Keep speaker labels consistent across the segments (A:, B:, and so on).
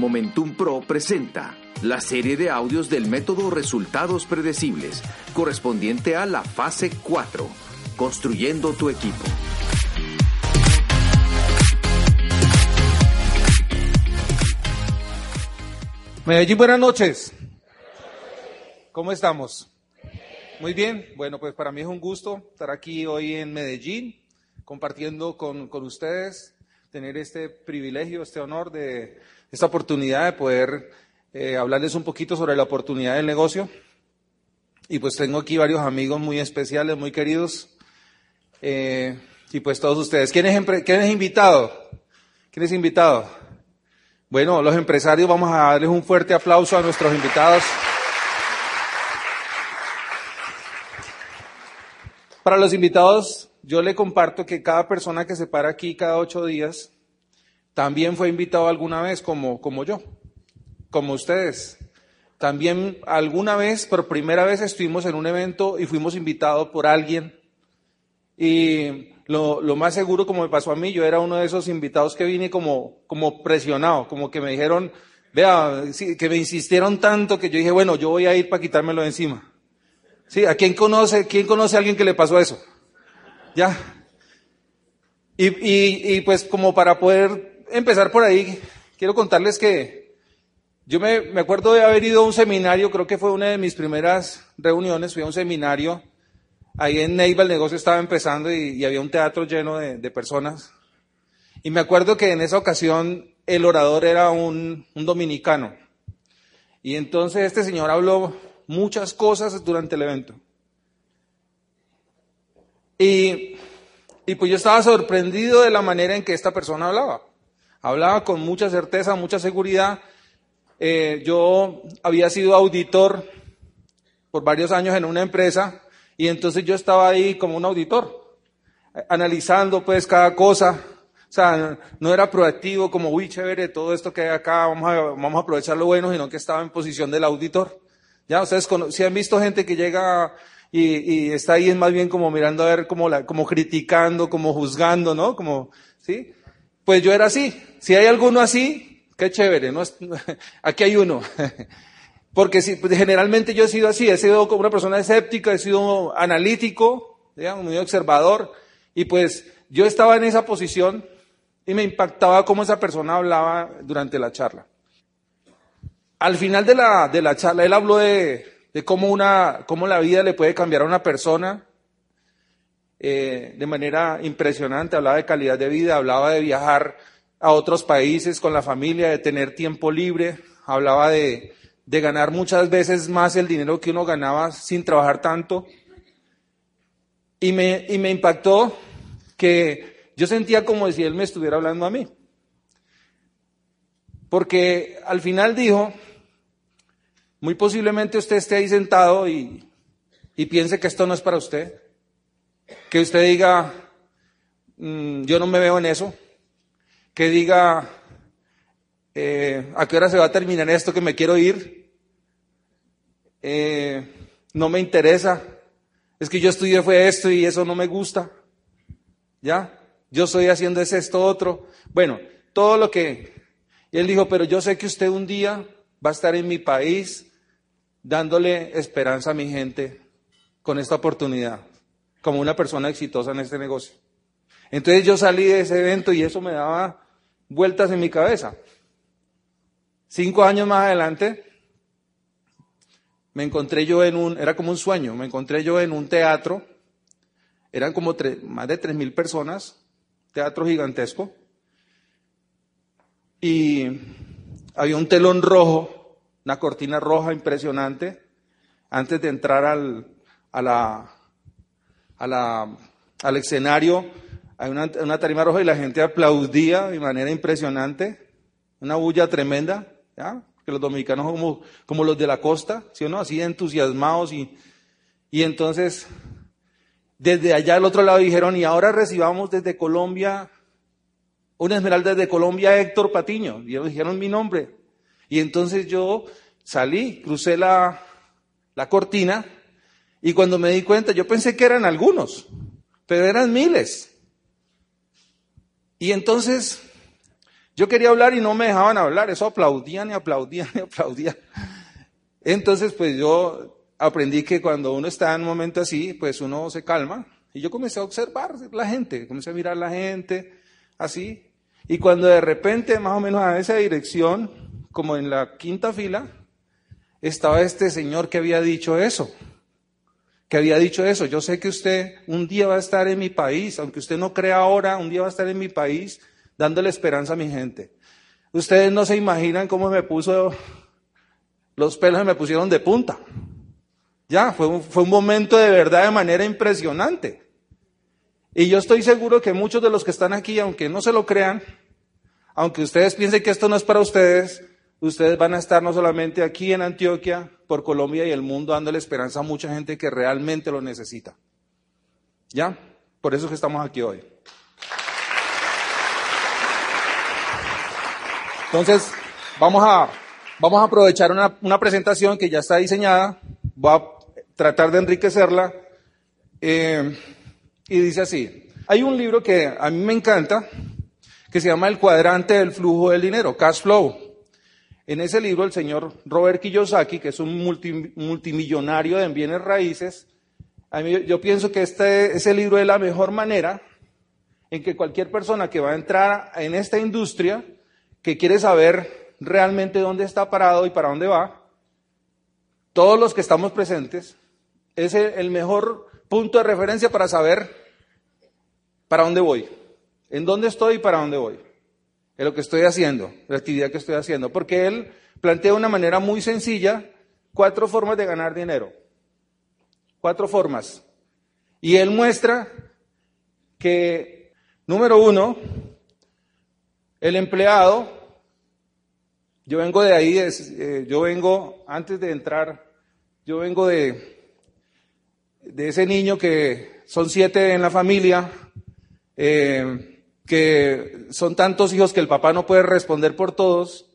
A: Momentum Pro presenta la serie de audios del método Resultados Predecibles, correspondiente a la fase 4, construyendo tu equipo.
B: Medellín, buenas noches. ¿Cómo estamos? Muy bien. Bueno, pues para mí es un gusto estar aquí hoy en Medellín, compartiendo con, con ustedes, tener este privilegio, este honor de esta oportunidad de poder eh, hablarles un poquito sobre la oportunidad del negocio. Y pues tengo aquí varios amigos muy especiales, muy queridos. Eh, y pues todos ustedes. ¿Quién es, ¿Quién es invitado? ¿Quién es invitado? Bueno, los empresarios vamos a darles un fuerte aplauso a nuestros invitados. Para los invitados, yo le comparto que cada persona que se para aquí cada ocho días también fue invitado alguna vez como, como yo, como ustedes. También alguna vez, por primera vez, estuvimos en un evento y fuimos invitados por alguien. Y lo, lo, más seguro, como me pasó a mí, yo era uno de esos invitados que vine como, como presionado, como que me dijeron, vea, que me insistieron tanto que yo dije, bueno, yo voy a ir para quitármelo de encima. Sí, ¿a quién conoce, quién conoce a alguien que le pasó eso? Ya. Y, y, y pues como para poder empezar por ahí, quiero contarles que yo me, me, acuerdo de haber ido a un seminario, creo que fue una de mis primeras reuniones, fui a un seminario, ahí en Neiva el negocio estaba empezando y, y había un teatro lleno de, de, personas. Y me acuerdo que en esa ocasión el orador era un, un dominicano. Y entonces este señor habló muchas cosas durante el evento. Y, y pues yo estaba sorprendido de la manera en que esta persona hablaba. Hablaba con mucha certeza, mucha seguridad. Eh, yo había sido auditor por varios años en una empresa y entonces yo estaba ahí como un auditor, analizando pues cada cosa. O sea, no era proactivo como, uy, chévere, todo esto que hay acá, vamos a, vamos a aprovechar lo bueno, sino que estaba en posición del auditor. Ya, ustedes si han visto gente que llega y, y, está ahí es más bien como mirando a ver, como, la, como criticando, como juzgando, ¿no? Como, ¿sí? Pues yo era así. Si hay alguno así, qué chévere, ¿no? Aquí hay uno. Porque si, pues, generalmente yo he sido así, he sido como una persona escéptica, he sido analítico, digamos, muy observador, y pues yo estaba en esa posición y me impactaba cómo esa persona hablaba durante la charla. Al final de la, de la charla, él habló de, de cómo, una, cómo la vida le puede cambiar a una persona eh, de manera impresionante, hablaba de calidad de vida, hablaba de viajar a otros países con la familia, de tener tiempo libre, hablaba de, de ganar muchas veces más el dinero que uno ganaba sin trabajar tanto. Y me, y me impactó que yo sentía como si él me estuviera hablando a mí. Porque al final dijo, muy posiblemente usted esté ahí sentado y, y piense que esto no es para usted. Que usted diga, mmm, yo no me veo en eso. Que diga, eh, ¿a qué hora se va a terminar esto que me quiero ir? Eh, no me interesa. Es que yo estudié fue esto y eso no me gusta. ¿Ya? Yo estoy haciendo ese, esto, otro. Bueno, todo lo que... Y él dijo, pero yo sé que usted un día va a estar en mi país dándole esperanza a mi gente con esta oportunidad como una persona exitosa en este negocio. Entonces yo salí de ese evento y eso me daba vueltas en mi cabeza. Cinco años más adelante, me encontré yo en un, era como un sueño, me encontré yo en un teatro, eran como más de tres mil personas, teatro gigantesco, y había un telón rojo, una cortina roja impresionante, antes de entrar al, a la, a la, al escenario Hay una, una tarima roja y la gente aplaudía de manera impresionante, una bulla tremenda, ¿ya? Que los dominicanos son como, como los de la costa, ¿sí o no? Así entusiasmados y, y entonces desde allá al otro lado dijeron, y ahora recibamos desde Colombia, una esmeralda desde Colombia, Héctor Patiño. Y ellos dijeron mi nombre. Y entonces yo salí, crucé la, la cortina, y cuando me di cuenta, yo pensé que eran algunos, pero eran miles. Y entonces yo quería hablar y no me dejaban hablar, eso aplaudían y aplaudían y aplaudían. Entonces, pues yo aprendí que cuando uno está en un momento así, pues uno se calma. Y yo comencé a observar la gente, comencé a mirar la gente, así. Y cuando de repente, más o menos a esa dirección, como en la quinta fila, estaba este señor que había dicho eso. Que había dicho eso. Yo sé que usted un día va a estar en mi país, aunque usted no crea ahora, un día va a estar en mi país dándole esperanza a mi gente. Ustedes no se imaginan cómo me puso, los pelos me pusieron de punta. Ya, fue fue un momento de verdad de manera impresionante. Y yo estoy seguro que muchos de los que están aquí, aunque no se lo crean, aunque ustedes piensen que esto no es para ustedes, ustedes van a estar no solamente aquí en Antioquia, por Colombia y el mundo, dándole esperanza a mucha gente que realmente lo necesita. ¿Ya? Por eso es que estamos aquí hoy. Entonces, vamos a, vamos a aprovechar una, una presentación que ya está diseñada. Voy a tratar de enriquecerla. Eh, y dice así, hay un libro que a mí me encanta, que se llama El cuadrante del flujo del dinero, Cash Flow. En ese libro el señor Robert Kiyosaki, que es un multimillonario en bienes raíces, yo pienso que este, ese libro es la mejor manera en que cualquier persona que va a entrar en esta industria, que quiere saber realmente dónde está parado y para dónde va, todos los que estamos presentes, es el mejor punto de referencia para saber para dónde voy, en dónde estoy y para dónde voy, en lo que estoy haciendo, la actividad que estoy haciendo, porque él plantea de una manera muy sencilla cuatro formas de ganar dinero, cuatro formas, y él muestra que, número uno, el empleado, yo vengo de ahí, eh, yo vengo, antes de entrar, yo vengo de, de ese niño que son siete en la familia, eh, que son tantos hijos que el papá no puede responder por todos,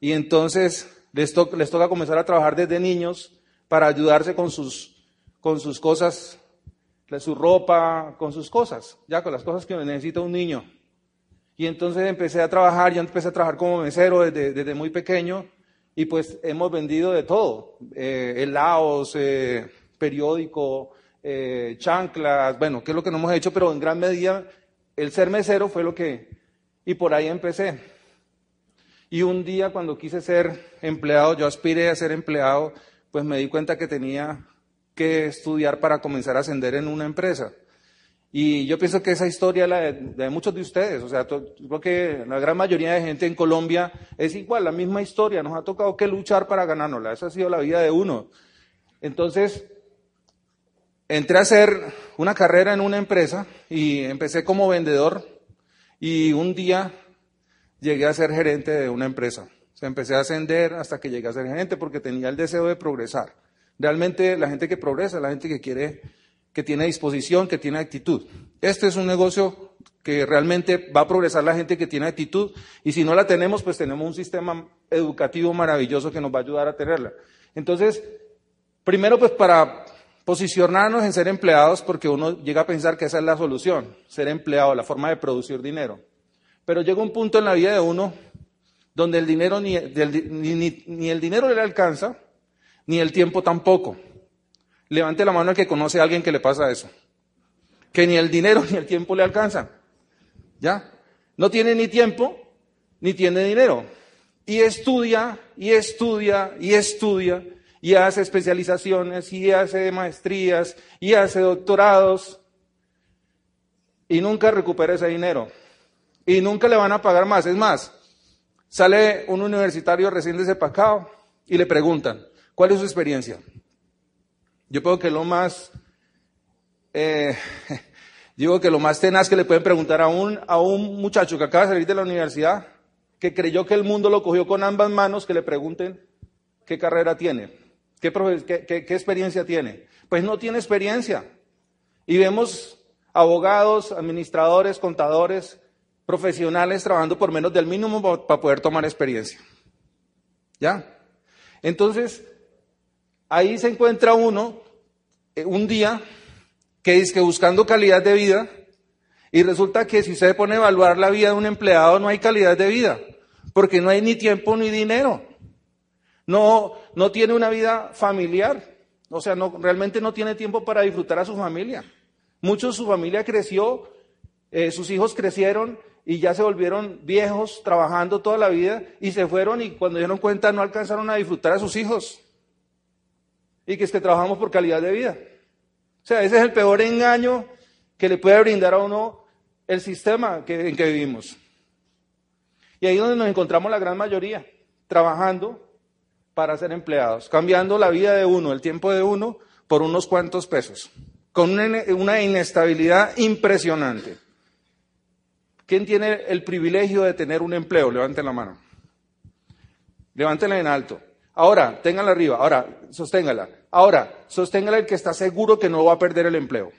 B: y entonces les, les toca comenzar a trabajar desde niños para ayudarse con sus, con sus cosas, su ropa, con sus cosas, ya con las cosas que necesita un niño. Y entonces empecé a trabajar, yo empecé a trabajar como mesero desde, desde muy pequeño, y pues hemos vendido de todo, eh, helados, eh, periódico, eh, chanclas, bueno, qué es lo que no hemos hecho, pero en gran medida el ser mesero fue lo que... Y por ahí empecé. Y un día cuando quise ser empleado, yo aspiré a ser empleado, pues me di cuenta que tenía que estudiar para comenzar a ascender en una empresa. Y yo pienso que esa historia la de, muchos de ustedes, o sea, creo que la gran mayoría de gente en Colombia es igual, la misma historia, nos ha tocado que luchar para ganárnosla, esa ha sido la vida de uno. Entonces, entré a hacer una carrera en una empresa y empecé como vendedor y un día llegué a ser gerente de una empresa. O empecé a ascender hasta que llegué a ser gerente porque tenía el deseo de progresar. Realmente la gente que progresa, la gente que quiere, que tiene disposición, que tiene actitud. Este es un negocio que realmente va a progresar la gente que tiene actitud y si no la tenemos, pues tenemos un sistema educativo maravilloso que nos va a ayudar a tenerla. Entonces, primero pues para Posicionarnos en ser empleados porque uno llega a pensar que esa es la solución, ser empleado, la forma de producir dinero. Pero llega un punto en la vida de uno donde el dinero ni, ni, el dinero le alcanza, ni el tiempo tampoco. Levante la mano el que conoce a alguien que le pasa eso. Que ni el dinero ni el tiempo le alcanza. ¿Ya? No tiene ni tiempo, ni tiene dinero. Y estudia, y estudia, y estudia, y hace especializaciones y hace maestrías y hace doctorados y nunca recupera ese dinero y nunca le van a pagar más. Es más, sale un universitario recién desempacado y le preguntan, ¿cuál es su experiencia? Yo creo que lo más, eh, Digo que lo más tenaz que le pueden preguntar a un, a un muchacho que acaba de salir de la universidad, que creyó que el mundo lo cogió con ambas manos, que le pregunten qué carrera tiene, qué, qué, qué experiencia tiene. Pues no tiene experiencia. Y vemos abogados, administradores, contadores, profesionales trabajando por menos del mínimo para poder tomar experiencia. ¿Ya? Entonces, ahí se encuentra uno eh, un día que dice que buscando calidad de vida, y resulta que si usted pone a evaluar la vida de un empleado, no hay calidad de vida, porque no hay ni tiempo ni dinero. No, no tiene una vida familiar, o sea, no, realmente no tiene tiempo para disfrutar a su familia. Muchos su familia creció, eh, sus hijos crecieron y ya se volvieron viejos trabajando toda la vida y se fueron y cuando dieron cuenta no alcanzaron a disfrutar a sus hijos. Y que es que trabajamos por calidad de vida. O sea, ese es el peor engaño que le puede brindar a uno el sistema en que vivimos. Y ahí es donde nos encontramos la gran mayoría, trabajando para ser empleados, cambiando la vida de uno, el tiempo de uno, por unos cuantos pesos, con una, inestabilidad impresionante. ¿Quién tiene el privilegio de tener un empleo? Levanten la mano. Levántenla en alto. Ahora, ténganla arriba. Ahora, sosténgala. Ahora, sosténgala el que está seguro que no va a perder el empleo.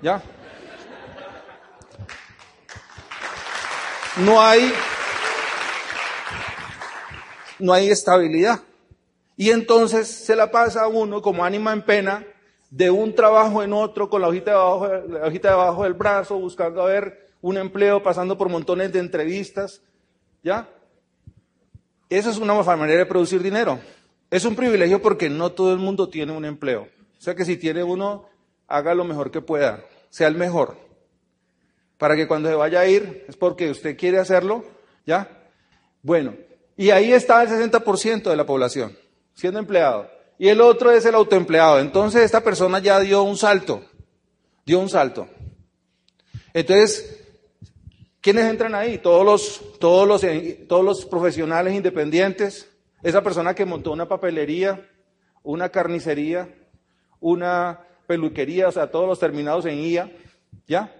B: ¿Ya? No hay, no hay estabilidad. Y entonces se la pasa a uno como ánima en pena de un trabajo en otro con la hojita debajo, la hojita debajo del brazo, buscando a ver un empleo, pasando por montones de entrevistas. ¿Ya? Esa es una manera de producir dinero. Es un privilegio porque no todo el mundo tiene un empleo. O sea que si tiene uno, haga lo mejor que pueda, sea el mejor. Para que cuando se vaya a ir, es porque usted quiere hacerlo, ¿ya? Bueno, y ahí está el 60% de la población, siendo empleado. Y el otro es el autoempleado. Entonces esta persona ya dio un salto, dio un salto. Entonces, ¿Quiénes entran ahí? Todos los, todos los, todos los profesionales independientes. Esa persona que montó una papelería, una carnicería, una peluquería, o sea, todos los terminados en IA, ¿ya?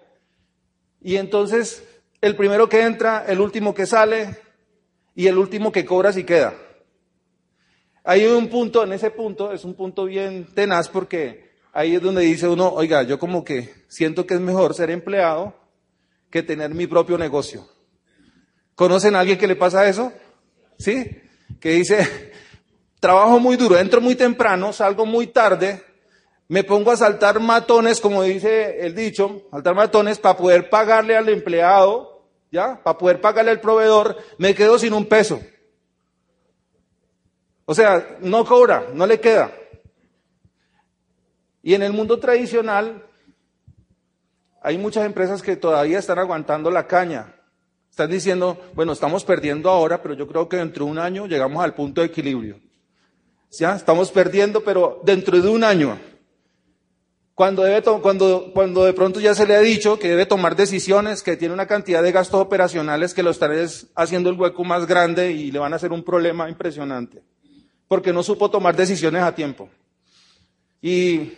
B: Y entonces, el primero que entra, el último que sale y el último que cobra si queda. Hay un punto, en ese punto, es un punto bien tenaz porque ahí es donde dice uno, oiga, yo como que siento que es mejor ser empleado que tener mi propio negocio. ¿Conocen a alguien que le pasa eso? ¿Sí? Que dice, trabajo muy duro, entro muy temprano, salgo muy tarde, me pongo a saltar matones, como dice el dicho, saltar matones para poder pagarle al empleado, ¿ya? Para poder pagarle al proveedor, me quedo sin un peso. O sea, no cobra, no le queda. Y en el mundo tradicional, hay muchas empresas que todavía están aguantando la caña. Están diciendo, bueno, estamos perdiendo ahora, pero yo creo que dentro de un año llegamos al punto de equilibrio. Ya, estamos perdiendo, pero dentro de un año. Cuando, debe cuando, cuando de pronto ya se le ha dicho que debe tomar decisiones, que tiene una cantidad de gastos operacionales que lo están haciendo el hueco más grande y le van a hacer un problema impresionante. Porque no supo tomar decisiones a tiempo. Y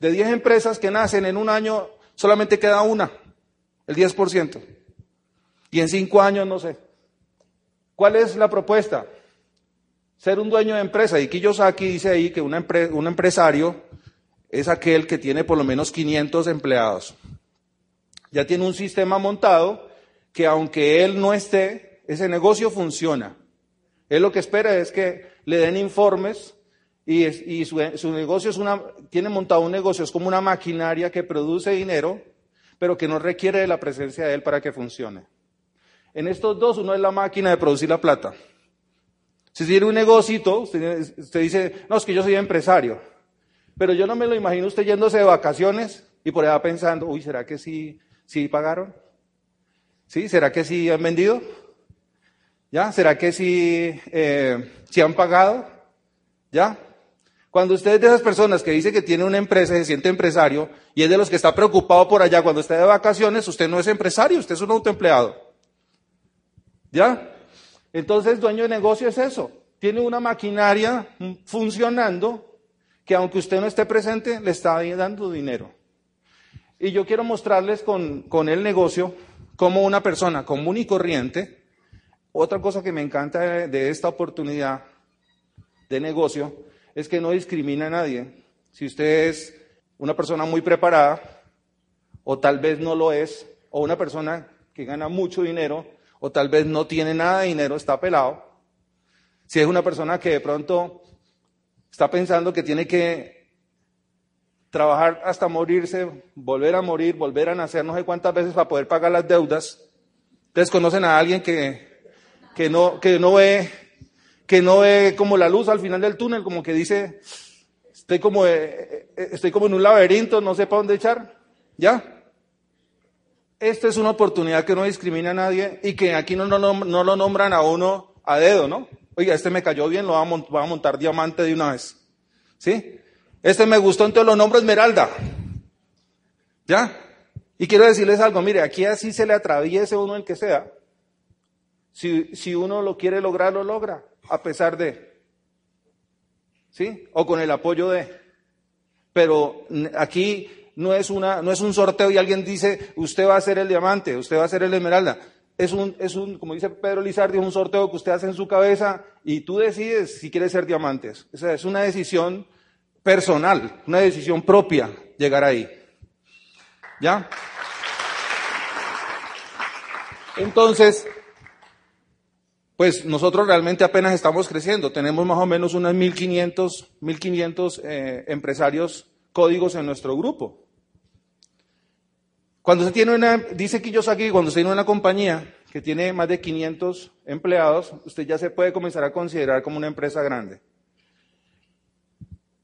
B: de 10 empresas que nacen en un año, solamente queda una, el 10%. Y en cinco años no sé. ¿Cuál es la propuesta? Ser un dueño de empresa. Y Kiyosaki dice ahí que un empresario es aquel que tiene por lo menos 500 empleados. Ya tiene un sistema montado que aunque él no esté, ese negocio funciona. Él lo que espera es que le den informes y, su, negocio tiene montado un negocio, es como una maquinaria que produce dinero, pero que no requiere de la presencia de él para que funcione. En estos dos, uno es la máquina de producir la plata. Si tiene un negocito, usted, dice, no, es que yo soy empresario. Pero yo no me lo imagino usted yéndose de vacaciones y por allá pensando, uy, ¿será que sí, sí pagaron? ¿Sí? ¿Será que sí han vendido? ¿Ya? ¿Será que sí, eh, sí han pagado? ¿Ya? Cuando usted es de esas personas que dice que tiene una empresa, se siente empresario, y es de los que está preocupado por allá cuando está de vacaciones, usted no es empresario, usted es un autoempleado. ¿Ya? Entonces, dueño de negocio es eso. Tiene una maquinaria funcionando que aunque usted no esté presente, le está dando dinero. Y yo quiero mostrarles con, con el negocio cómo una persona común y corriente, otra cosa que me encanta de, de esta oportunidad de negocio es que no discrimina a nadie. Si usted es una persona muy preparada, o tal vez no lo es, o una persona que gana mucho dinero, o tal vez no tiene nada de dinero, está pelado. Si es una persona que de pronto está pensando que tiene que trabajar hasta morirse, volver a morir, volver a nacer no sé cuántas veces para poder pagar las deudas. Ustedes conocen a alguien que, que, no, que, no ve, que no ve como la luz al final del túnel, como que dice, estoy como, eh, eh, estoy como en un laberinto, no sé para dónde echar. ¿Ya? Esta es una oportunidad que no discrimina a nadie y que aquí no, no, no lo nombran a uno a dedo, ¿no? Oiga, este me cayó bien, lo va a, montar diamante de una vez. ¿Sí? Este me gustó, entonces lo nombro Esmeralda. ¿Ya? Y quiero decirles algo, mire, aquí así se le atraviese uno el que sea. Si, si uno lo quiere lograr, lo logra, a pesar de. ¿Sí? O con el apoyo de. Pero aquí no es, una, no es un sorteo y alguien dice, usted va a ser el diamante, usted va a ser el esmeralda. Es un, es un, como dice Pedro Lizardi, es un sorteo que usted hace en su cabeza y tú decides si quieres ser diamantes. O sea, es una decisión personal, una decisión propia llegar ahí. ¿Ya? Entonces, pues nosotros realmente apenas estamos creciendo. Tenemos más o menos unas 1.500, 1500 eh, empresarios códigos en nuestro grupo. Cuando se tiene una, dice Kiyosaki, cuando se tiene una compañía que tiene más de 500 empleados, usted ya se puede comenzar a considerar como una empresa grande.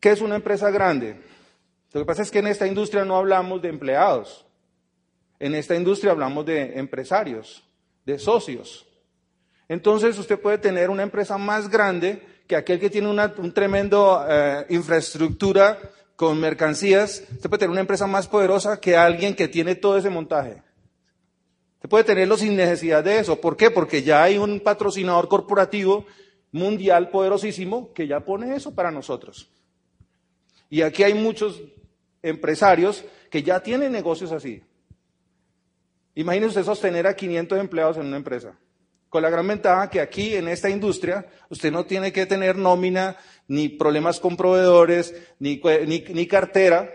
B: ¿Qué es una empresa grande? Lo que pasa es que en esta industria no hablamos de empleados. En esta industria hablamos de empresarios, de socios. Entonces usted puede tener una empresa más grande que aquel que tiene una un tremendo eh, infraestructura con mercancías, usted puede tener una empresa más poderosa que alguien que tiene todo ese montaje. Usted puede tenerlo sin necesidad de eso. ¿Por qué? Porque ya hay un patrocinador corporativo mundial poderosísimo que ya pone eso para nosotros. Y aquí hay muchos empresarios que ya tienen negocios así. Imagínese usted sostener a 500 empleados en una empresa. Con la gran ventaja que aquí en esta industria usted no tiene que tener nómina ni problemas con proveedores, ni, ni, cartera.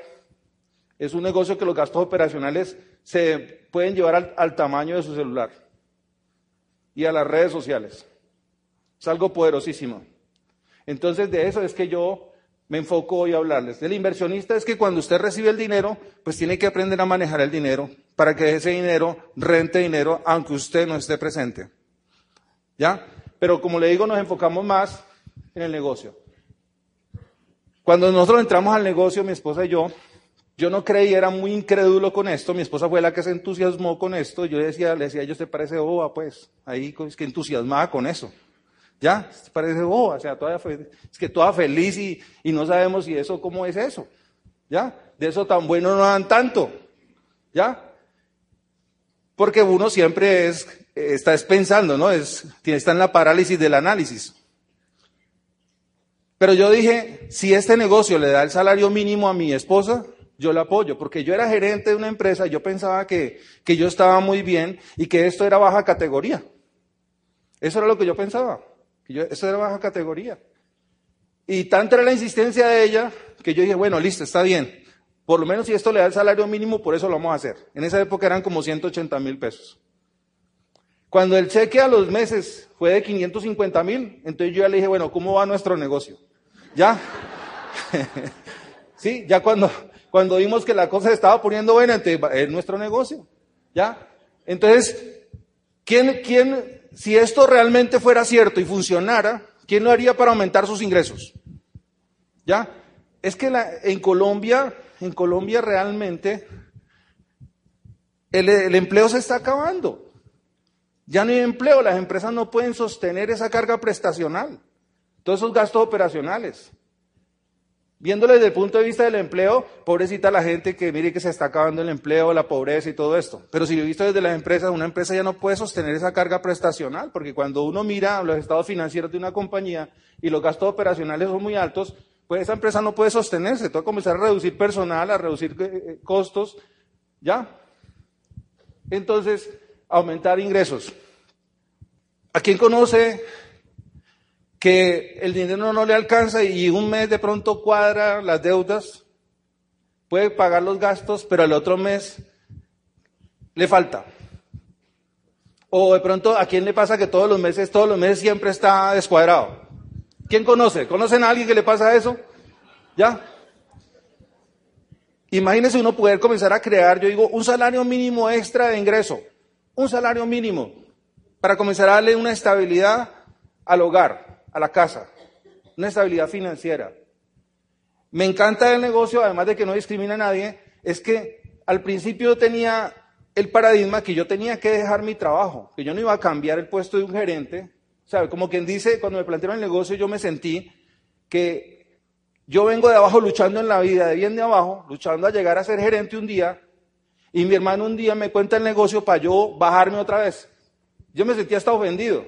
B: Es un negocio que los gastos operacionales se pueden llevar al, tamaño de su celular y a las redes sociales. Es algo poderosísimo. Entonces de eso es que yo me enfoco hoy a hablarles. Del inversionista es que cuando usted recibe el dinero, pues tiene que aprender a manejar el dinero para que ese dinero rente dinero aunque usted no esté presente. ¿Ya? Pero como le digo, nos enfocamos más en el negocio. Cuando nosotros entramos al negocio, mi esposa y yo, yo no creí, era muy incrédulo con esto. Mi esposa fue la que se entusiasmó con esto. Yo decía, le decía, ellos te parece boba, pues. Ahí es que entusiasmaba con eso. ¿Ya? ¿Te parece boba? O sea, todavía es que toda feliz y, y no sabemos si eso, cómo es eso. ¿Ya? De eso tan bueno no dan tanto. ¿Ya? Porque uno siempre es, está pensando, ¿no? Es, está en la parálisis del análisis. Pero yo dije, si este negocio le da el salario mínimo a mi esposa, yo la apoyo, porque yo era gerente de una empresa y yo pensaba que, que yo estaba muy bien y que esto era baja categoría. Eso era lo que yo pensaba, que yo, esto era baja categoría. Y tanta era la insistencia de ella que yo dije, bueno, listo, está bien. Por lo menos si esto le da el salario mínimo, por eso lo vamos a hacer. En esa época eran como 180 mil pesos. Cuando el cheque a los meses fue de 550 mil, entonces yo ya le dije, bueno, ¿cómo va nuestro negocio? ¿Ya? sí, ya cuando, cuando vimos que la cosa se estaba poniendo buena, en nuestro negocio. ¿Ya? Entonces, ¿quién, quién, si esto realmente fuera cierto y funcionara, ¿quién lo haría para aumentar sus ingresos? ¿Ya? Es que la, en Colombia, en Colombia realmente el empleo se está acabando. Ya no hay empleo, las empresas no pueden sostener esa carga prestacional. Todos esos gastos operacionales. Viéndole desde el punto de vista del empleo, pobrecita la gente que mire que se está acabando el empleo, la pobreza y todo esto. Pero si lo he visto desde las empresas, una empresa ya no puede sostener esa carga prestacional, porque cuando uno mira los estados financieros de una compañía y los gastos operacionales son muy altos, pues esa empresa no puede sostenerse, toca comenzar a reducir personal, a reducir eh, eh, costos, ¿Ya? Entonces, aumentar ingresos. ¿A quién conoce que el dinero no le alcanza y un mes de pronto cuadra las deudas? Puede pagar los gastos, pero el otro mes le falta. O de pronto, ¿a quién le pasa que todos los meses, todos los meses siempre está descuadrado? ¿Quién conoce? ¿Conocen a alguien que le pasa eso? ¿Ya? Imagínese uno poder comenzar a crear, yo digo, un salario mínimo extra de ingreso. Un salario mínimo para comenzar a darle una estabilidad al hogar, a la casa. Una estabilidad financiera. Me encanta el negocio, además de que no discrimina a nadie, es que al principio tenía el paradigma que yo tenía que dejar mi trabajo, que yo no iba a cambiar el puesto de un gerente. ¿Sabe? Como quien dice, cuando me plantearon el negocio, yo me sentí que yo vengo de abajo luchando en la vida, de bien de abajo, luchando a llegar a ser gerente un día, y mi hermano un día me cuenta el negocio para yo bajarme otra vez. Yo me sentía hasta ofendido.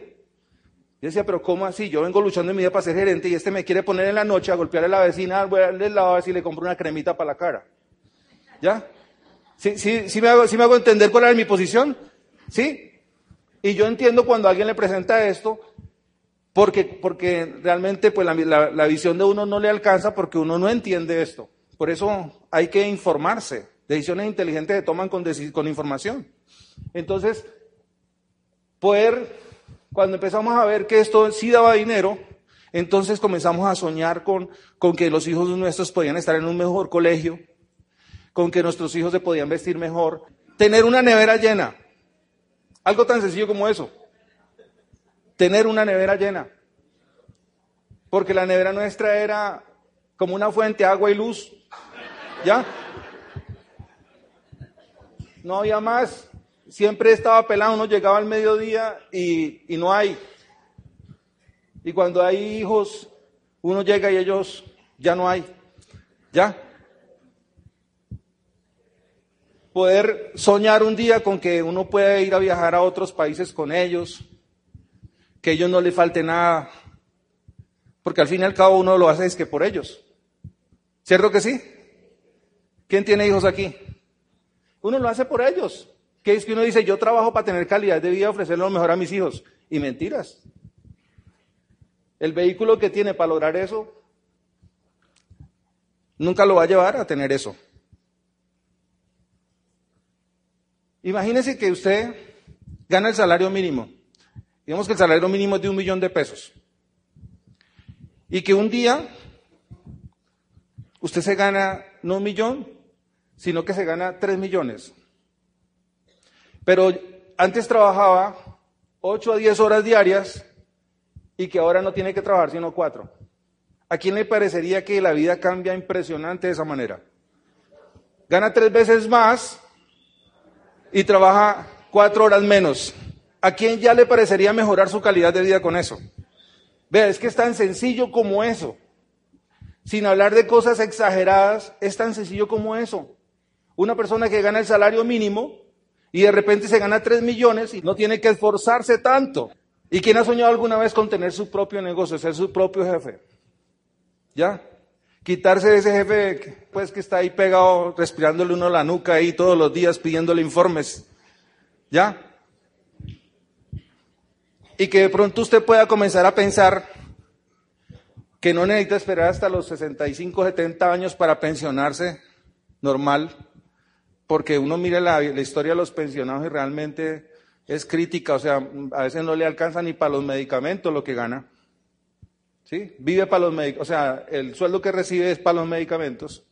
B: Yo decía, pero ¿cómo así? Yo vengo luchando en mi vida para ser gerente y este me quiere poner en la noche a golpear a la vecina, voy a darle el lado a ver si le compro una cremita para la cara. ¿Ya? ¿Sí, sí, sí, me hago, ¿Sí me hago entender cuál es mi posición? ¿Sí? Y yo entiendo cuando alguien le presenta esto, porque, porque realmente pues, la, la, visión de uno no le alcanza porque uno no entiende esto. Por eso hay que informarse. Decisiones inteligentes se toman con, con información. Entonces, poder cuando empezamos a ver que esto sí daba dinero, entonces comenzamos a soñar con, con que los hijos nuestros podían estar en un mejor colegio, con que nuestros hijos se podían vestir mejor, tener una nevera llena. Algo tan sencillo como eso. Tener una nevera llena. Porque la nevera nuestra era como una fuente, agua y luz. ¿Ya? No había más siempre estaba pelado, uno llegaba al mediodía y, no hay. Y cuando hay hijos, uno llega y ellos ya no hay. ¿Ya? Poder soñar un día con que uno puede ir a viajar a otros países con ellos, que a ellos no les falte nada, porque al fin y al cabo uno lo hace es que por ellos. ¿Cierto que sí? ¿Quién tiene hijos aquí? Uno lo hace por ellos. ¿Qué es que uno dice, yo trabajo para tener calidad de vida, ofrecerle lo mejor a mis hijos? Y mentiras. El vehículo que tiene para lograr eso, nunca lo va a llevar a tener eso. Imagínese que usted gana el salario mínimo. Digamos que el salario mínimo es de un millón de pesos. Y que un día usted se gana no un millón, sino que se gana tres millones. Pero antes trabajaba 8 a 10 horas diarias y que ahora no tiene que trabajar sino 4. ¿A quién le parecería que la vida cambia impresionante de esa manera? Gana tres veces más y trabaja cuatro horas menos. ¿A quién ya le parecería mejorar su calidad de vida con eso? Vea, es que es tan sencillo como eso. Sin hablar de cosas exageradas, es tan sencillo como eso. Una persona que gana el salario mínimo y de repente se gana 3 millones y no tiene que esforzarse tanto. ¿Y quién ha soñado alguna vez con tener su propio negocio, ser su propio jefe? ¿Ya? Quitarse de ese jefe pues que está ahí pegado, respirándole uno la nuca ahí todos los días pidiéndole informes. ¿Ya? Y que de pronto usted pueda comenzar a pensar que no necesita esperar hasta los 65, 70 años para pensionarse normal, porque uno mira la, historia de los pensionados y realmente es crítica, o sea, a veces no le alcanza ni para los medicamentos lo que gana. ¿Sí? Vive para los medicamentos, o sea, el sueldo que recibe es para los medicamentos,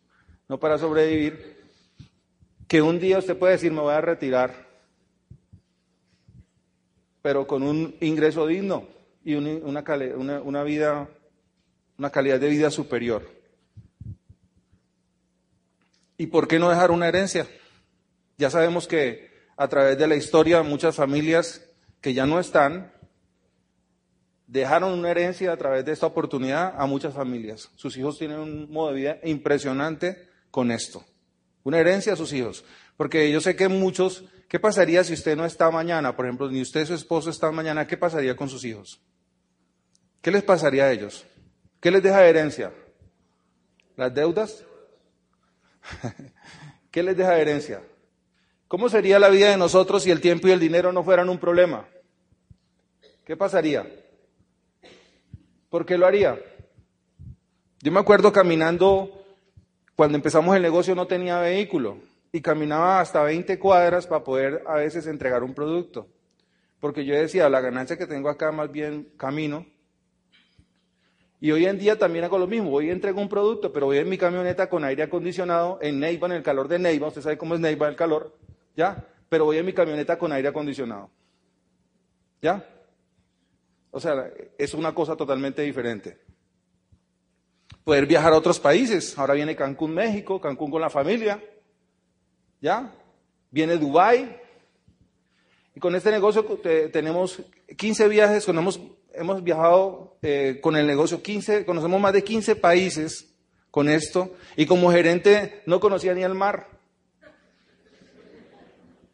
B: no para sobrevivir. Que un día usted puede decir, me voy a retirar, pero con un ingreso digno y una, una vida, una calidad de vida superior. ¿Y por qué no dejar una herencia? Ya sabemos que a través de la historia muchas familias que ya no están dejaron una herencia a través de esta oportunidad a muchas familias. Sus hijos tienen un modo de vida impresionante con esto. Una herencia a sus hijos. Porque yo sé que muchos, ¿qué pasaría si usted no está mañana? Por ejemplo, ni usted su esposo están mañana, ¿qué pasaría con sus hijos? ¿Qué les pasaría a ellos? ¿Qué les deja de herencia? ¿Las deudas? ¿Qué les deja de herencia? ¿Cómo sería la vida de nosotros si el tiempo y el dinero no fueran un problema? ¿Qué pasaría? ¿Por qué lo haría? Yo me acuerdo caminando, cuando empezamos el negocio no tenía vehículo y caminaba hasta 20 cuadras para poder a veces entregar un producto. Porque yo decía, la ganancia que tengo acá más bien camino. Y hoy en día también hago lo mismo, voy y entrego un producto, pero voy en mi camioneta con aire acondicionado en Neiva, en el calor de Neiva, usted sabe cómo es Neiva el calor, ¿ya? Pero voy en mi camioneta con aire acondicionado. ¿Ya? O sea, es una cosa totalmente diferente. Poder viajar a otros países. Ahora viene Cancún, México, Cancún con la familia. ¿Ya? Viene Dubai. Y con este negocio tenemos 15 viajes, hemos, hemos viajado eh, con el negocio 15, conocemos más de 15 países con esto. Y como gerente no conocía ni el mar.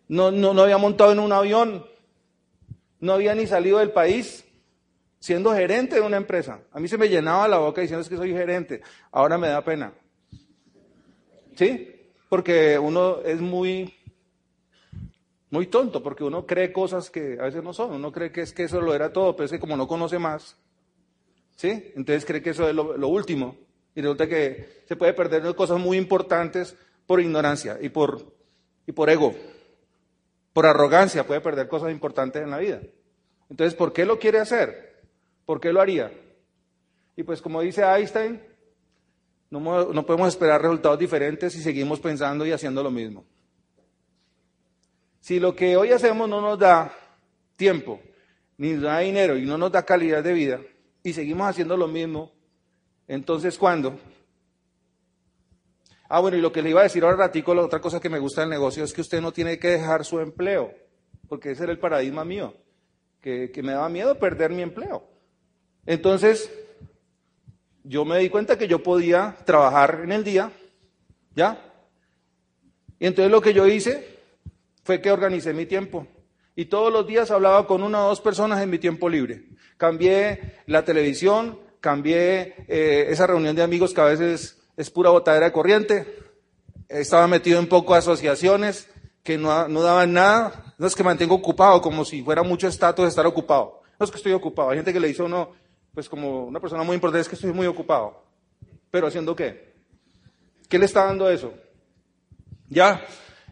B: No, no, no había montado en un avión. No había ni salido del país siendo gerente de una empresa. A mí se me llenaba la boca diciendo que soy gerente. Ahora me da pena. ¿Sí? Porque uno es muy, muy tonto, porque uno cree cosas que a veces no son. Uno cree que es que eso lo era todo, pero es que como no conoce más, ¿sí? Entonces cree que eso es lo, último. Y resulta que se puede perder cosas muy importantes por ignorancia y por, y por ego. Por arrogancia puede perder cosas importantes en la vida. Entonces, ¿por qué lo quiere hacer? ¿Por qué lo haría? Y pues como dice Einstein, no, podemos esperar resultados diferentes si seguimos pensando y haciendo lo mismo. Si lo que hoy hacemos no nos da tiempo, ni nos da dinero y no nos da calidad de vida, y seguimos haciendo lo mismo, entonces ¿cuándo? Ah, bueno, y lo que le iba a decir ahora ratico, la otra cosa que me gusta del negocio es que usted no tiene que dejar su empleo, porque ese era el paradigma mío, que, que me daba miedo perder mi empleo. Entonces, yo me di cuenta que yo podía trabajar en el día, ¿ya? Y entonces lo que yo hice fue que organicé mi tiempo. Y todos los días hablaba con una o dos personas en mi tiempo libre. Cambié la televisión, cambié eh, esa reunión de amigos que a veces es pura botadera de corriente. Estaba metido en poco asociaciones que no, daban nada. No es que mantengo ocupado, como si fuera mucho estatus estar ocupado. No es que estoy ocupado. Hay gente que le dice a uno, pues como una persona muy importante, es que estoy muy ocupado. ¿Pero haciendo qué? ¿Qué le está dando eso? Ya.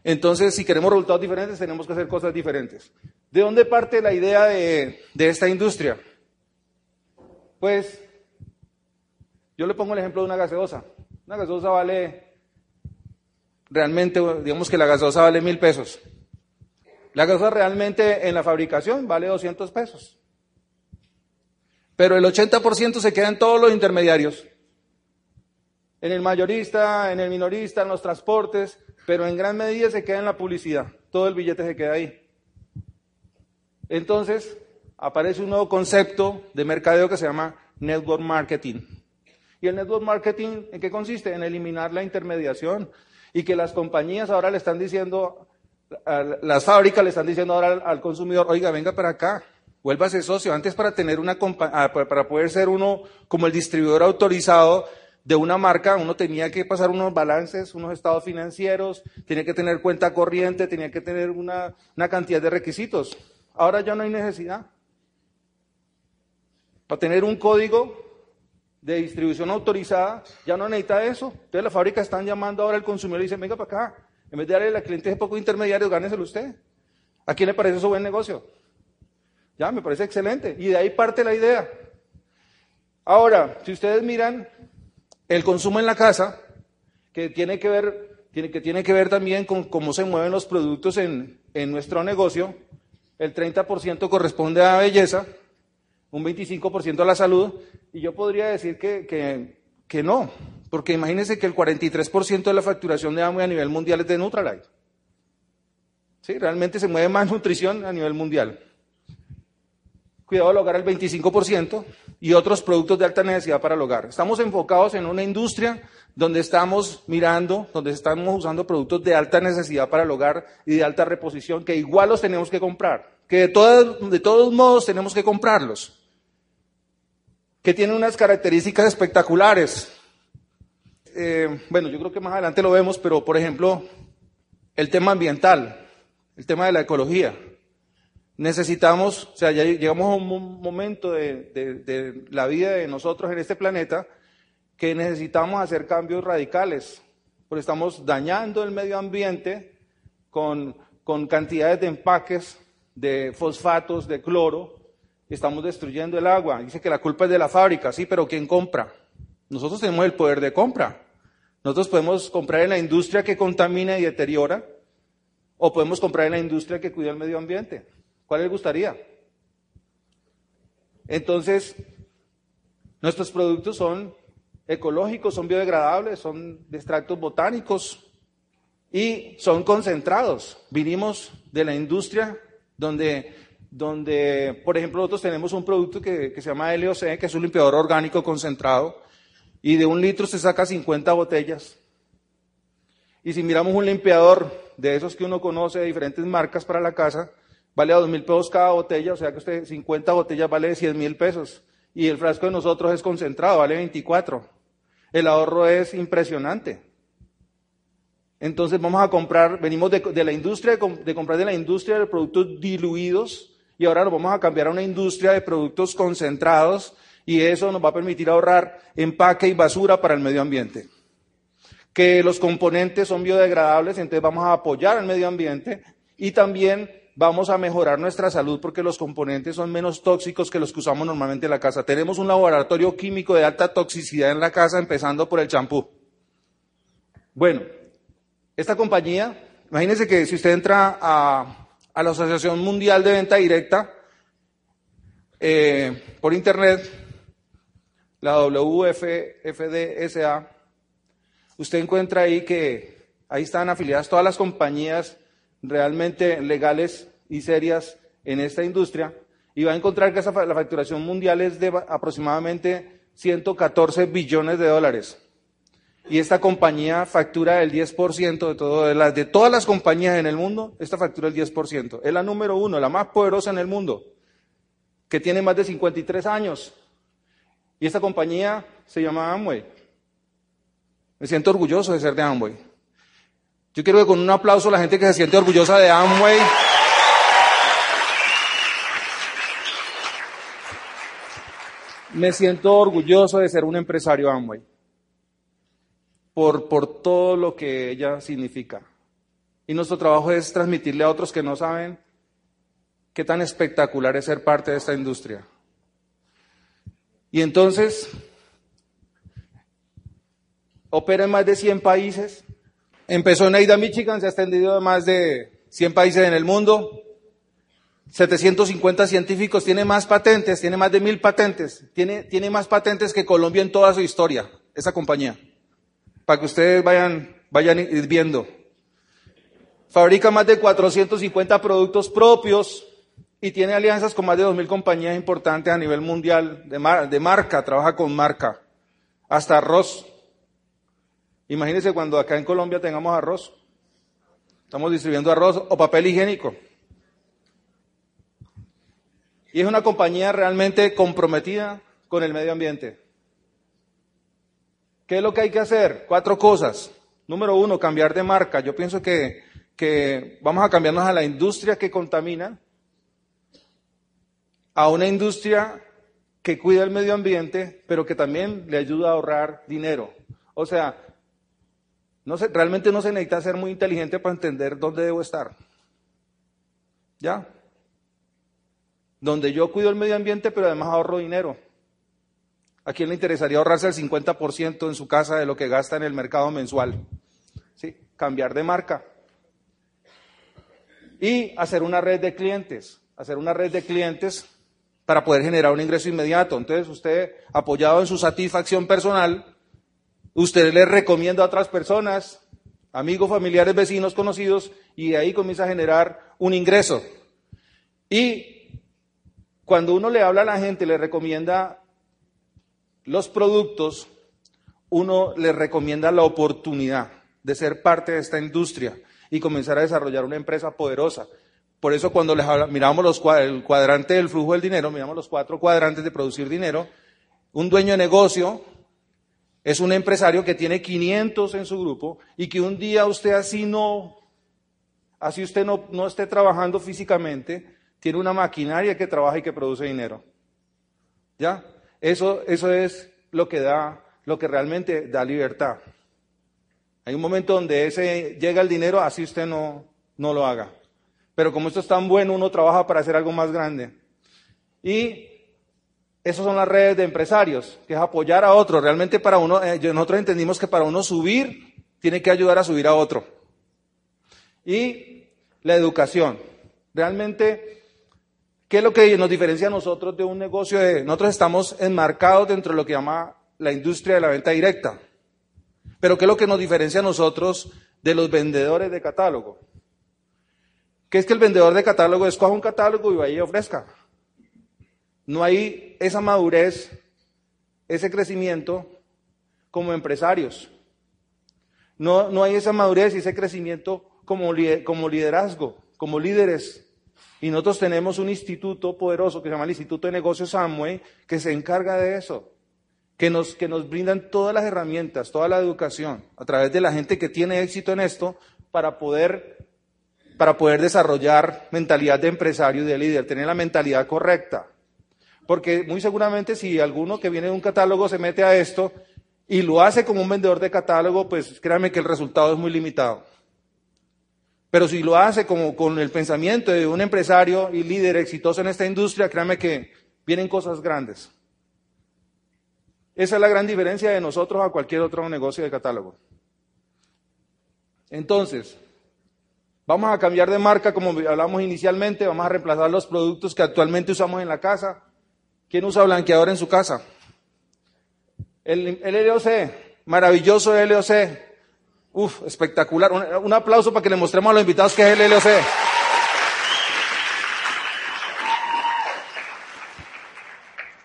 B: Entonces, si queremos resultados diferentes, tenemos que hacer cosas diferentes. ¿De dónde parte la idea de, de esta industria? Pues, yo le pongo el ejemplo de una gaseosa. Una gaseosa vale, realmente, digamos que la gaseosa vale mil pesos. La gaseosa realmente en la fabricación vale 200 pesos pero el 80% se queda en todos los intermediarios. En el mayorista, en el minorista, en los transportes, pero en gran medida se queda en la publicidad. Todo el billete se queda ahí. Entonces, aparece un nuevo concepto de mercadeo que se llama network marketing. ¿Y el network marketing en qué consiste? En eliminar la intermediación y que las compañías ahora le están diciendo, las fábricas le están diciendo ahora al consumidor, oiga, venga para acá, Vuélvase socio. Antes para tener una ah, para poder ser uno como el distribuidor autorizado de una marca, uno tenía que pasar unos balances, unos estados financieros, tenía que tener cuenta corriente, tenía que tener una, una cantidad de requisitos. Ahora ya no hay necesidad. Para tener un código de distribución autorizada, ya no necesita eso. Entonces las fábricas están llamando ahora al consumidor y dicen, venga para acá. En vez de darle a cliente ese poco intermediario, gáneselo usted. ¿A quién le parece eso buen negocio? Ya, me parece excelente. Y de ahí parte la idea. Ahora, si ustedes miran el consumo en la casa, que tiene que ver, tiene, que, tiene que ver también con cómo se mueven los productos en, nuestro negocio, el 30% corresponde a belleza, un 25% a la salud, y yo podría decir que, que, no, porque imagínense que el 43% de la facturación de Amway a nivel mundial es de Nutralite. Sí, realmente se mueve más nutrición a nivel mundial cuidado del hogar el 25% y otros productos de alta necesidad para el hogar. Estamos enfocados en una industria donde estamos mirando, donde estamos usando productos de alta necesidad para el hogar y de alta reposición, que igual los tenemos que comprar, que de, todos, de todos modos tenemos que comprarlos, que tienen unas características espectaculares. Eh, bueno, yo creo que más adelante lo vemos, pero por ejemplo, el tema ambiental. el tema de la ecología. Necesitamos, o sea, ya llegamos a un momento de, de la vida de nosotros en este planeta que necesitamos hacer cambios radicales, porque estamos dañando el medio ambiente con, con cantidades de empaques de fosfatos, de cloro, estamos destruyendo el agua. Dice que la culpa es de la fábrica, sí, pero ¿quién compra? Nosotros tenemos el poder de compra. Nosotros podemos comprar en la industria que contamina y deteriora, o podemos comprar en la industria que cuida el medio ambiente. ¿Cuál les gustaría? Entonces, nuestros productos son ecológicos, son biodegradables, son de extractos botánicos y son concentrados. Vinimos de la industria donde, donde por ejemplo, nosotros tenemos un producto que, se llama LOC, que es un limpiador orgánico concentrado, y de un litro se saca 50 botellas. Y si miramos un limpiador de esos que uno conoce de diferentes marcas para la casa, vale a dos mil pesos cada botella, o sea que usted 50 botellas vale 100 mil pesos. Y el frasco de nosotros es concentrado, vale 24. El ahorro es impresionante. Entonces vamos a comprar, venimos de, la industria, de, comprar de la industria de productos diluidos y ahora nos vamos a cambiar a una industria de productos concentrados y eso nos va a permitir ahorrar empaque y basura para el medio ambiente. Que los componentes son biodegradables, entonces vamos a apoyar al medio ambiente y también vamos a mejorar nuestra salud porque los componentes son menos tóxicos que los que usamos normalmente en la casa. Tenemos un laboratorio químico de alta toxicidad en la casa, empezando por el champú. Bueno, esta compañía, imagínense que si usted entra a, la Asociación Mundial de Venta Directa eh, por Internet, la WFDSA, usted encuentra ahí que ahí están afiliadas todas las compañías realmente legales y serias en esta industria y va a encontrar que la facturación mundial es de aproximadamente 114 billones de dólares. Y esta compañía factura el 10% de, todo, de, de todas las compañías en el mundo, esta factura el 10%. Es la número uno, la más poderosa en el mundo, que tiene más de 53 años. Y esta compañía se llama Amway. Me siento orgulloso de ser de Amway. Yo quiero que con un aplauso la gente que se siente orgullosa de Amway. Me siento orgulloso de ser un empresario Amway. Por, todo lo que ella significa. Y nuestro trabajo es transmitirle a otros que no saben qué tan espectacular es ser parte de esta industria. Y entonces, opera en más de 100 países, Empezó en Aida, Michigan, se ha extendido a más de 100 países en el mundo. 750 científicos, tiene más patentes, tiene más de mil patentes, tiene más patentes que Colombia en toda su historia, esa compañía. Para que ustedes vayan, vayan viendo. Fabrica más de 450 productos propios y tiene alianzas con más de 2.000 compañías importantes a nivel mundial de, de marca, trabaja con marca. Hasta arroz Imagínense cuando acá en Colombia tengamos arroz. Estamos distribuyendo arroz o papel higiénico. Y es una compañía realmente comprometida con el medio ambiente. ¿Qué es lo que hay que hacer? Cuatro cosas. Número uno, cambiar de marca. Yo pienso que, que vamos a cambiarnos a la industria que contamina, a una industria que cuida el medio ambiente, pero que también le ayuda a ahorrar dinero. O sea, no realmente no se necesita ser muy inteligente para entender dónde debo estar. ¿Ya? Donde yo cuido el medio ambiente, pero además ahorro dinero. ¿A quién le interesaría ahorrarse el 50% en su casa de lo que gasta en el mercado mensual? ¿Sí? Cambiar de marca. Y hacer una red de clientes. Hacer una red de clientes para poder generar un ingreso inmediato. Entonces usted, apoyado en su satisfacción personal, Usted le recomienda a otras personas, amigos, familiares, vecinos, conocidos, y de ahí comienza a generar un ingreso. Y cuando uno le habla a la gente, le recomienda los productos, uno le recomienda la oportunidad de ser parte de esta industria y comenzar a desarrollar una empresa poderosa. Por eso cuando les miramos los, el cuadrante del flujo del dinero, miramos los cuatro cuadrantes de producir dinero, un dueño de negocio es un empresario que tiene 500 en su grupo y que un día usted así no, así usted no, no esté trabajando físicamente, tiene una maquinaria que trabaja y que produce dinero. ¿Ya? Eso, eso es lo que da, lo que realmente da libertad. Hay un momento donde ese llega el dinero, así usted no, no lo haga. Pero como esto es tan bueno, uno trabaja para hacer algo más grande. Y esas son las redes de empresarios, que es apoyar a otro. Realmente para uno, eh, nosotros entendimos que para uno subir, tiene que ayudar a subir a otro. Y la educación. Realmente, ¿qué es lo que nos diferencia a nosotros de un negocio? De, nosotros estamos enmarcados dentro de lo que llama la industria de la venta directa. Pero ¿qué es lo que nos diferencia a nosotros de los vendedores de catálogo? Que es que el vendedor de catálogo escoja un catálogo y vaya y ofrezca. No hay esa madurez, ese crecimiento como empresarios. No, no hay esa madurez y ese crecimiento como, como liderazgo, como líderes. Y nosotros tenemos un instituto poderoso que se llama el Instituto de Negocios Amway, que se encarga de eso, que nos, que nos brindan todas las herramientas, toda la educación, a través de la gente que tiene éxito en esto, para poder, para poder desarrollar mentalidad de empresario y de líder, tener la mentalidad correcta. Porque muy seguramente si alguno que viene de un catálogo se mete a esto y lo hace como un vendedor de catálogo, pues créanme que el resultado es muy limitado. Pero si lo hace como con el pensamiento de un empresario y líder exitoso en esta industria, créanme que vienen cosas grandes. Esa es la gran diferencia de nosotros a cualquier otro negocio de catálogo. Entonces, vamos a cambiar de marca como hablamos inicialmente, vamos a reemplazar los productos que actualmente usamos en la casa ¿Quién usa blanqueador en su casa? El, el LOC, maravilloso LOC. Uf, espectacular. Un, aplauso para que le mostremos a los invitados qué es el LOC.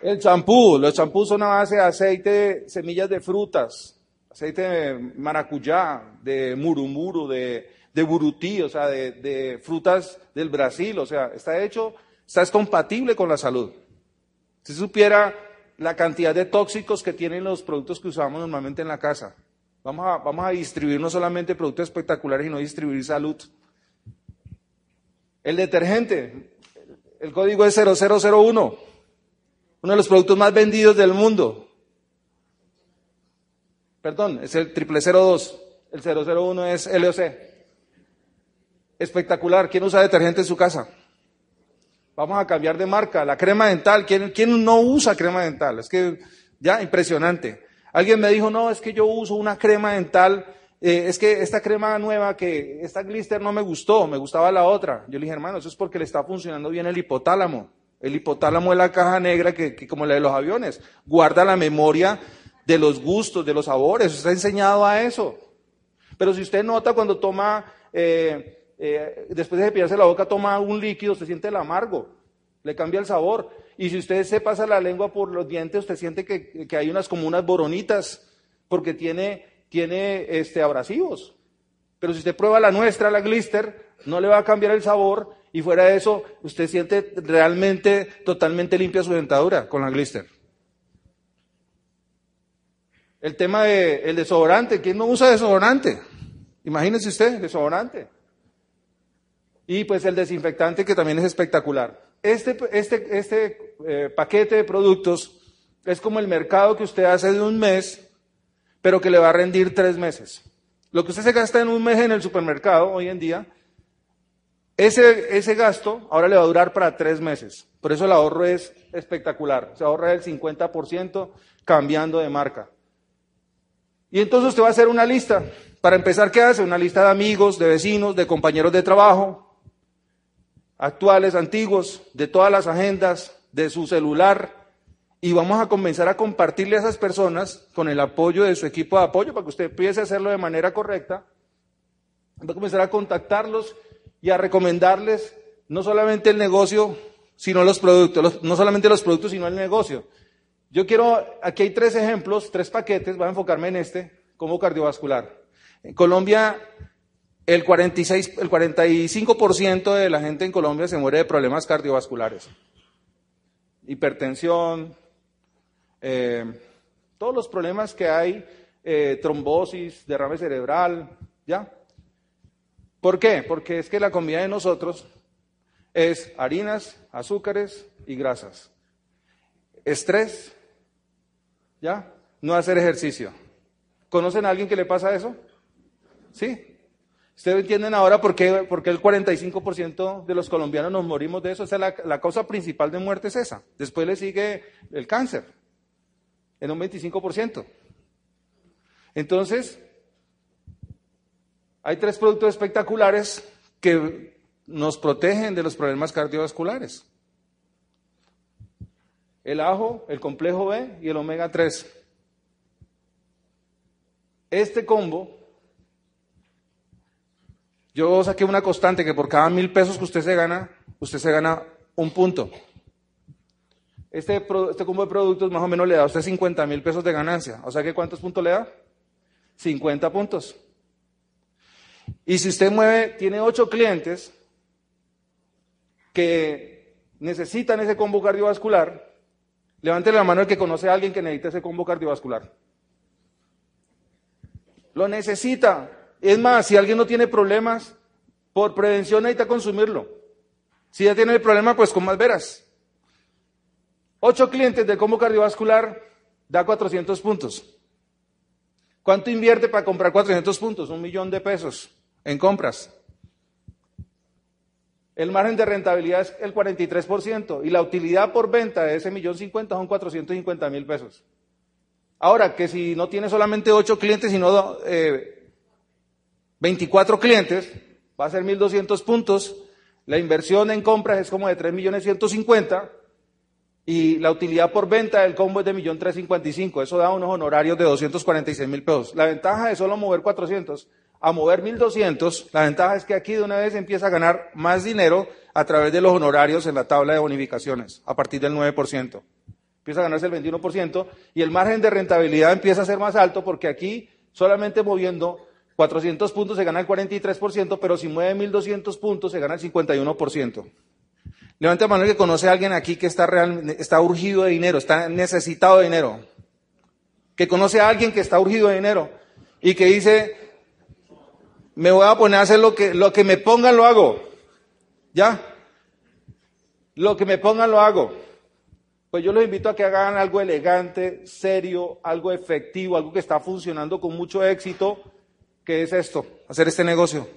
B: El champú, los champús son a base de aceite, semillas de frutas, aceite de maracuyá, de murumuru, de, de burutí, o sea, de, de frutas del Brasil, o sea, está hecho, está es compatible con la salud. Si supiera la cantidad de tóxicos que tienen los productos que usamos normalmente en la casa. Vamos a, vamos a distribuir no solamente productos espectaculares, sino distribuir salud. El detergente, el código es 0001, uno de los productos más vendidos del mundo. Perdón, es el 0002, el 001 es LOC. Espectacular, ¿quién usa detergente en su casa? Vamos a cambiar de marca. La crema dental. ¿Quién, ¿Quién, no usa crema dental? Es que ya impresionante. Alguien me dijo, no, es que yo uso una crema dental. Eh, es que esta crema nueva, que esta glister no me gustó, me gustaba la otra. Yo le dije, hermano, eso es porque le está funcionando bien el hipotálamo. El hipotálamo es la caja negra que, como la de los aviones, guarda la memoria de los gustos, de los sabores. Está enseñado a eso. Pero si usted nota cuando toma eh, eh, después de cepillarse la boca toma un líquido, se siente el amargo, le cambia el sabor. Y si usted se pasa la lengua por los dientes, usted siente que, hay unas como unas boronitas, porque tiene, tiene este, abrasivos. Pero si usted prueba la nuestra, la glister, no le va a cambiar el sabor y fuera de eso, usted siente realmente totalmente limpia su dentadura con la glister. El tema del de, desodorante, ¿quién no usa desodorante? Imagínese usted, desodorante. Y pues el desinfectante que también es espectacular. Este, este, este eh, paquete de productos es como el mercado que usted hace de un mes, pero que le va a rendir tres meses. Lo que usted se gasta en un mes en el supermercado hoy en día, ese, ese gasto ahora le va a durar para tres meses. Por eso el ahorro es espectacular. Se ahorra el 50% cambiando de marca. Y entonces usted va a hacer una lista. Para empezar, ¿qué hace? Una lista de amigos, de vecinos, de compañeros de trabajo, actuales, antiguos, de todas las agendas, de su celular, y vamos a comenzar a compartirle a esas personas con el apoyo de su equipo de apoyo para que usted empiece a hacerlo de manera correcta. Va a comenzar a contactarlos y a recomendarles no solamente el negocio, sino los productos, no solamente los productos, sino el negocio. Yo quiero, aquí hay tres ejemplos, tres paquetes, voy a enfocarme en este, como cardiovascular. En Colombia el, 46, el 45% de la gente en Colombia se muere de problemas cardiovasculares. Hipertensión, eh, todos los problemas que hay, eh, trombosis, derrame cerebral, ¿ya? ¿Por qué? Porque es que la comida de nosotros es harinas, azúcares y grasas. Estrés, ¿ya? No hacer ejercicio. ¿Conocen a alguien que le pasa eso? ¿Sí? ¿Ustedes entienden ahora por qué, el 45% de los colombianos nos morimos de eso? Esa la, la causa principal de muerte es esa. Después le sigue el cáncer, en un 25%. Entonces, hay tres productos espectaculares que nos protegen de los problemas cardiovasculares. El ajo, el complejo B y el omega 3. Este combo, yo saqué una constante que por cada mil pesos que usted se gana, usted se gana un punto. Este, este combo de productos más o menos le da a usted 50 mil pesos de ganancia. O sea que ¿cuántos puntos le da? 50 puntos. Y si usted mueve, tiene ocho clientes que necesitan ese combo cardiovascular, levante la mano el que conoce a alguien que necesita ese combo cardiovascular. Lo necesita. Es más, si alguien no tiene problemas, por prevención necesita consumirlo. Si ya tiene el problema, pues con más veras. Ocho clientes de combo cardiovascular da 400 puntos. ¿Cuánto invierte para comprar 400 puntos? Un millón de pesos en compras. El margen de rentabilidad es el 43% y la utilidad por venta de ese millón cincuenta son 450 mil pesos. Ahora, que si no tiene solamente 8 clientes, sino eh, 24 clientes, va a ser 1.200 puntos. La inversión en compras es como de 3 millones 150 y la utilidad por venta del combo es de 1.355. Eso da unos honorarios de 246 mil pesos. La ventaja de solo mover 400 a mover 1.200, la ventaja es que aquí de una vez empieza a ganar más dinero a través de los honorarios en la tabla de bonificaciones, a partir del 9%. Empieza a ganarse el 21% y el margen de rentabilidad empieza a ser más alto porque aquí solamente moviendo 400 puntos se gana el 43%, pero si mueve 1.200 puntos se gana el 51%. Levante la mano que conoce a alguien aquí que está, real, está urgido de dinero, está necesitado de dinero. Que conoce a alguien que está urgido de dinero y que dice, me voy a poner a hacer lo que, lo que me pongan lo hago. ¿Ya? Lo que me pongan lo hago. Pues yo los invito a que hagan algo elegante, serio, algo efectivo, algo que está funcionando con mucho éxito, que es esto, hacer este negocio.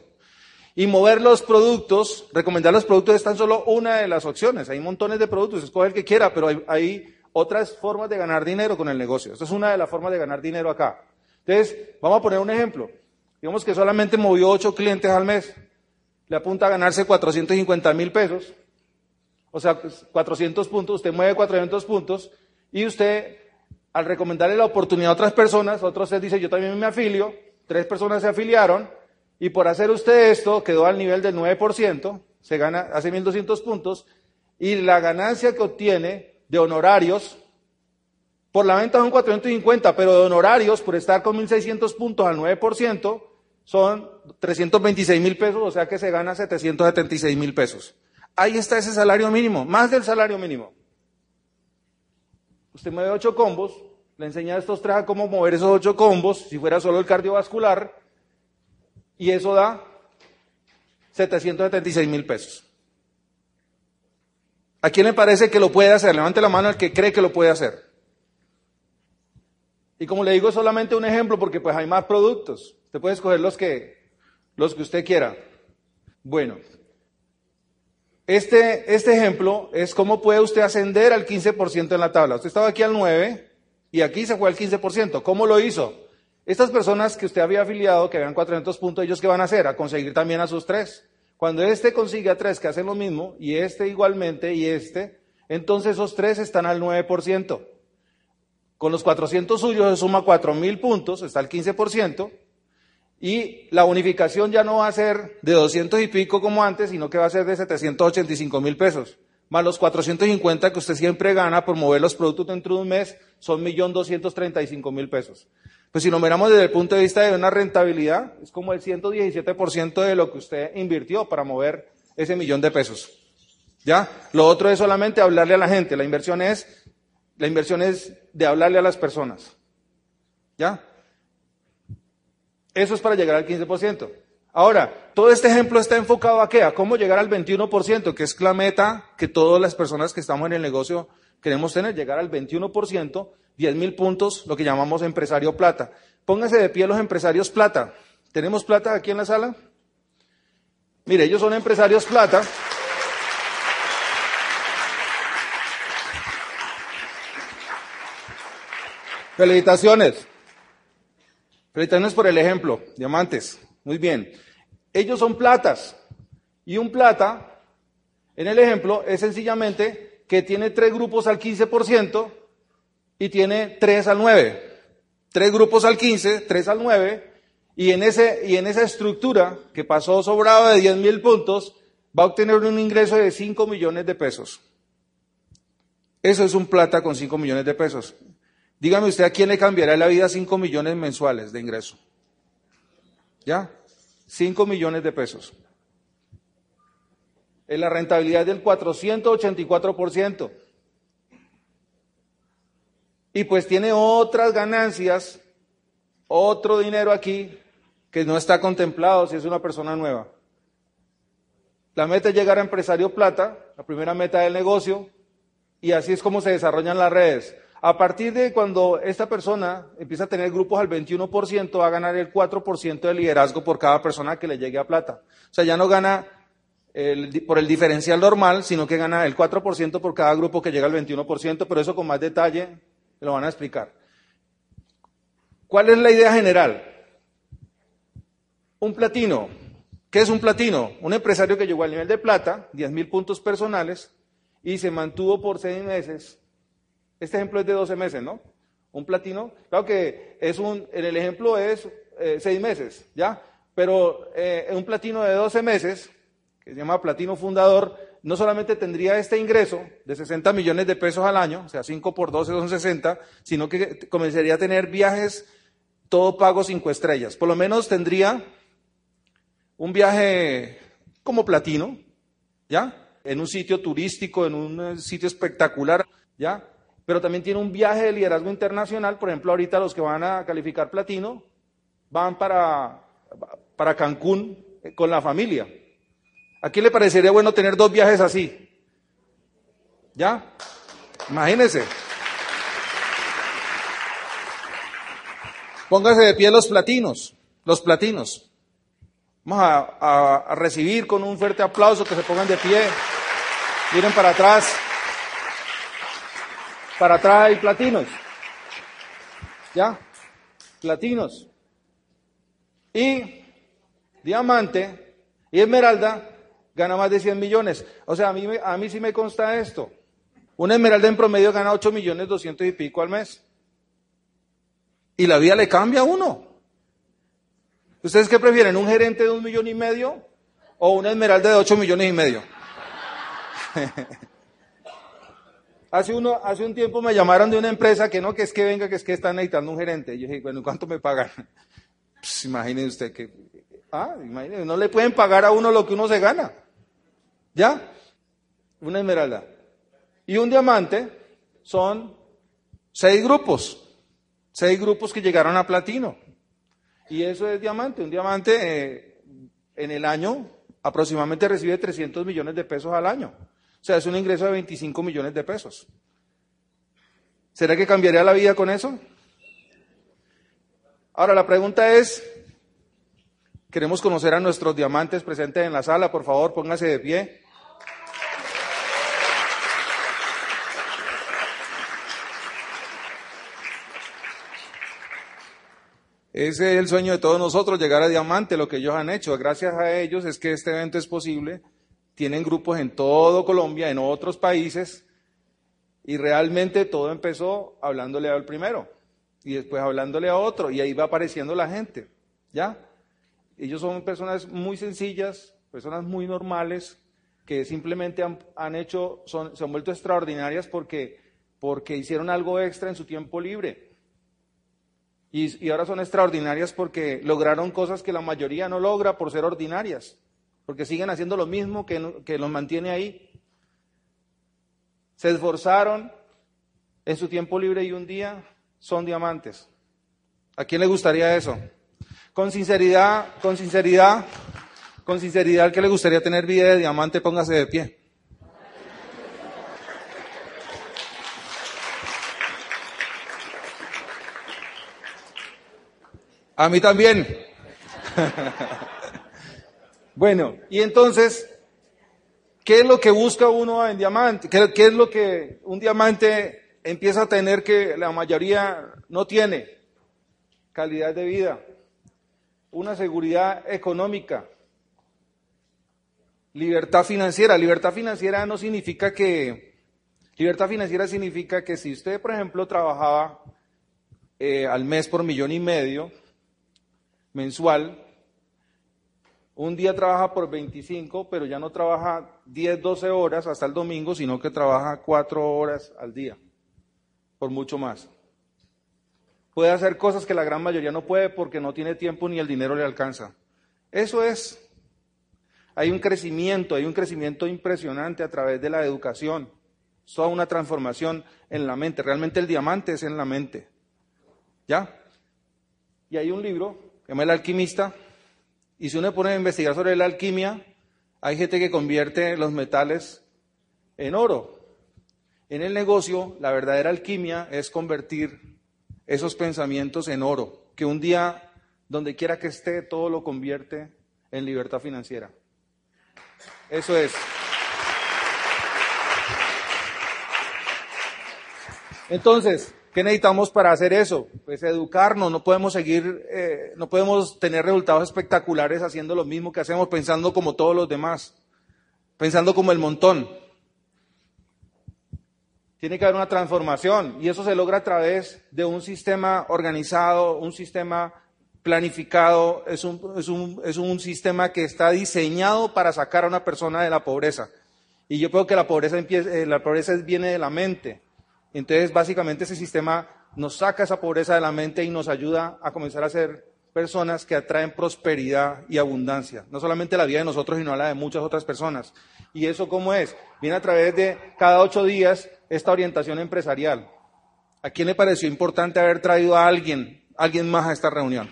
B: Y mover los productos, recomendar los productos es tan solo una de las opciones. Hay montones de productos, escoge el que quiera, pero hay, otras formas de ganar dinero con el negocio. Esta es una de las formas de ganar dinero acá. Entonces, vamos a poner un ejemplo. Digamos que solamente movió ocho clientes al mes. Le apunta a ganarse 450 mil pesos. O sea, 400 pues, puntos, usted mueve 400 puntos y usted, al recomendarle la oportunidad a otras personas, otros se dice, yo también me afilio, tres personas se afiliaron, y por hacer usted esto, quedó al nivel del 9%, se gana, hace 1.200 puntos, y la ganancia que obtiene de honorarios, por la venta son 450, pero de honorarios, por estar con 1.600 puntos al 9%, son 326 mil pesos, o sea que se gana 776 mil pesos. Ahí está ese salario mínimo, más del salario mínimo. Usted mueve ocho combos, le enseña a estos tres a cómo mover esos ocho combos, si fuera solo el cardiovascular, y eso da 776 mil pesos. ¿A quién le parece que lo puede hacer? Levante la mano al que cree que lo puede hacer. Y como le digo, solamente un ejemplo porque pues hay más productos. Usted puede escoger los que, los que usted quiera. Bueno, este, este ejemplo es cómo puede usted ascender al 15% en la tabla. Usted estaba aquí al 9 y aquí se fue al 15%. ¿Cómo lo hizo? Estas personas que usted había afiliado, que habían 400 puntos, ¿ellos qué van a hacer? A conseguir también a sus tres. Cuando este consigue a tres que hacen lo mismo, y este igualmente, y este, entonces esos tres están al 9%. Con los 400 suyos se suma 4.000 puntos, está al 15%, y la unificación ya no va a ser de 200 y pico como antes, sino que va a ser de 785 mil pesos. Más los 450 que usted siempre gana por mover los productos dentro de un mes, son 1.235.000 pesos. Pues si lo miramos desde el punto de vista de una rentabilidad, es como el 117% de lo que usted invirtió para mover ese millón de pesos. ¿Ya? Lo otro es solamente hablarle a la gente. La inversión es, la inversión es de hablarle a las personas. ¿Ya? Eso es para llegar al 15%. Ahora, todo este ejemplo está enfocado a qué? A cómo llegar al 21%, que es la meta que todas las personas que estamos en el negocio queremos tener, llegar al 21%, 10 mil puntos, lo que llamamos empresario plata. Pónganse de pie los empresarios plata. ¿Tenemos plata aquí en la sala? Mire, ellos son empresarios plata. Felicitaciones. Felicitaciones por el ejemplo, diamantes. Muy bien. Ellos son platas. Y un plata, en el ejemplo, es sencillamente que tiene tres grupos al 15% y tiene tres al 9. Tres grupos al 15, tres al 9. Y en, ese, y en esa estructura que pasó sobrado de 10 mil puntos, va a obtener un ingreso de 5 millones de pesos. Eso es un plata con 5 millones de pesos. Dígame usted a quién le cambiará la vida 5 millones mensuales de ingreso. ¿Ya? 5 millones de pesos. Es la rentabilidad del 484%. Y pues tiene otras ganancias, otro dinero aquí que no está contemplado si es una persona nueva. La meta es llegar a empresario plata, la primera meta del negocio, y así es como se desarrollan las redes. A partir de cuando esta persona empieza a tener grupos al 21%, va a ganar el 4% de liderazgo por cada persona que le llegue a plata. O sea, ya no gana por el diferencial normal, sino que gana el 4% por cada grupo que llega al 21%, pero eso con más detalle lo van a explicar. ¿Cuál es la idea general? Un platino. ¿Qué es un platino? Un empresario que llegó al nivel de plata, 10 mil puntos personales, y se mantuvo por seis meses este ejemplo es de 12 meses, ¿no? Un platino, claro que es un, en el ejemplo es eh, seis meses, ¿ya? Pero eh, un platino de 12 meses, que se llama platino fundador, no solamente tendría este ingreso de 60 millones de pesos al año, o sea, 5 por 12 son 60, sino que comenzaría a tener viajes todo pago cinco estrellas. Por lo menos tendría un viaje como platino, ¿ya? En un sitio turístico, en un sitio espectacular, ¿ya? Pero también tiene un viaje de liderazgo internacional. Por ejemplo, ahorita los que van a calificar platino van para, para Cancún eh, con la familia. ¿A quién le parecería bueno tener dos viajes así? ¿Ya? Imagínense. Póngase de pie los platinos, los platinos. Vamos a, a recibir con un fuerte aplauso, que se pongan de pie, miren para atrás. Para atrás hay platinos. ¿Ya? Platinos. Y diamante y esmeralda gana más de 100 millones. O sea, a mí, a mí sí me consta esto. Una esmeralda en promedio gana 8 millones 200 y pico al mes. Y la vida le cambia a uno. ¿Ustedes qué prefieren? ¿Un gerente de un millón y medio o una esmeralda de 8 millones y medio? Hace, uno, hace un tiempo me llamaron de una empresa que no, que es que venga, que es que están necesitando un gerente. Y yo dije, bueno, ¿cuánto me pagan? Pues imagínese usted que, ah, imagínese, no le pueden pagar a uno lo que uno se gana. ¿Ya? Una esmeralda. Y un diamante son seis grupos. Seis grupos que llegaron a platino. Y eso es diamante. Un diamante eh, en el año aproximadamente recibe 300 millones de pesos al año. O sea, es un ingreso de 25 millones de pesos. ¿Será que cambiaría la vida con eso? Ahora, la pregunta es, queremos conocer a nuestros diamantes presentes en la sala, por favor, póngase de pie. Ese es el sueño de todos nosotros, llegar a diamante, lo que ellos han hecho. Gracias a ellos es que este evento es posible tienen grupos en todo Colombia, en otros países, y realmente todo empezó hablándole al primero, y después hablándole a otro, y ahí va apareciendo la gente, ¿ya? Ellos son personas muy sencillas, personas muy normales, que simplemente han, hecho, se han vuelto extraordinarias porque, porque hicieron algo extra en su tiempo libre. Y, y ahora son extraordinarias porque lograron cosas que la mayoría no logra por ser ordinarias porque siguen haciendo lo mismo que, que los mantiene ahí. Se esforzaron en su tiempo libre y un día son diamantes. ¿A quién le gustaría eso? con sinceridad, con sinceridad, con sinceridad, al que le gustaría tener vida de diamante, póngase de pie. A mí también. bueno, y entonces, ¿qué es lo que busca uno en diamante? ¿Qué, ¿Qué, es lo que un diamante empieza a tener que la mayoría no tiene? Calidad de vida, una seguridad económica, libertad financiera. Libertad financiera no significa que, libertad financiera significa que si usted, por ejemplo, trabajaba eh, al mes por millón y medio, mensual, un día trabaja por 25, pero ya no trabaja 10, 12 horas hasta el domingo, sino que trabaja 4 horas al día, por mucho más. Puede hacer cosas que la gran mayoría no puede porque no tiene tiempo ni el dinero le alcanza. Eso es. Hay un crecimiento, hay un crecimiento impresionante a través de la educación. Toda una transformación en la mente. Realmente el diamante es en la mente. ¿Ya? Y hay un libro que llama El Alquimista, y si uno pone a investigar sobre la alquimia, hay gente que convierte los metales en oro. En el negocio, la verdadera alquimia es convertir esos pensamientos en oro, que un día, donde quiera que esté, todo lo convierte en libertad financiera. Eso es. Entonces, ¿Qué necesitamos para hacer eso? Pues educarnos, no podemos seguir, eh, no podemos tener resultados espectaculares haciendo lo mismo que hacemos, pensando como todos los demás, pensando como el montón. Tiene que haber una transformación y eso se logra a través de un sistema organizado, un sistema planificado, es un, es un, es un sistema que está diseñado para sacar a una persona de la pobreza. Y yo creo que la pobreza, empieza, eh, la pobreza viene de la mente. Entonces, básicamente ese sistema nos saca esa pobreza de la mente y nos ayuda a comenzar a ser personas que atraen prosperidad y abundancia. No solamente la vida de nosotros, sino la de muchas otras personas. ¿Y eso cómo es? Viene a través de cada ocho días esta orientación empresarial. ¿A quién le pareció importante haber traído a alguien, alguien más a esta reunión?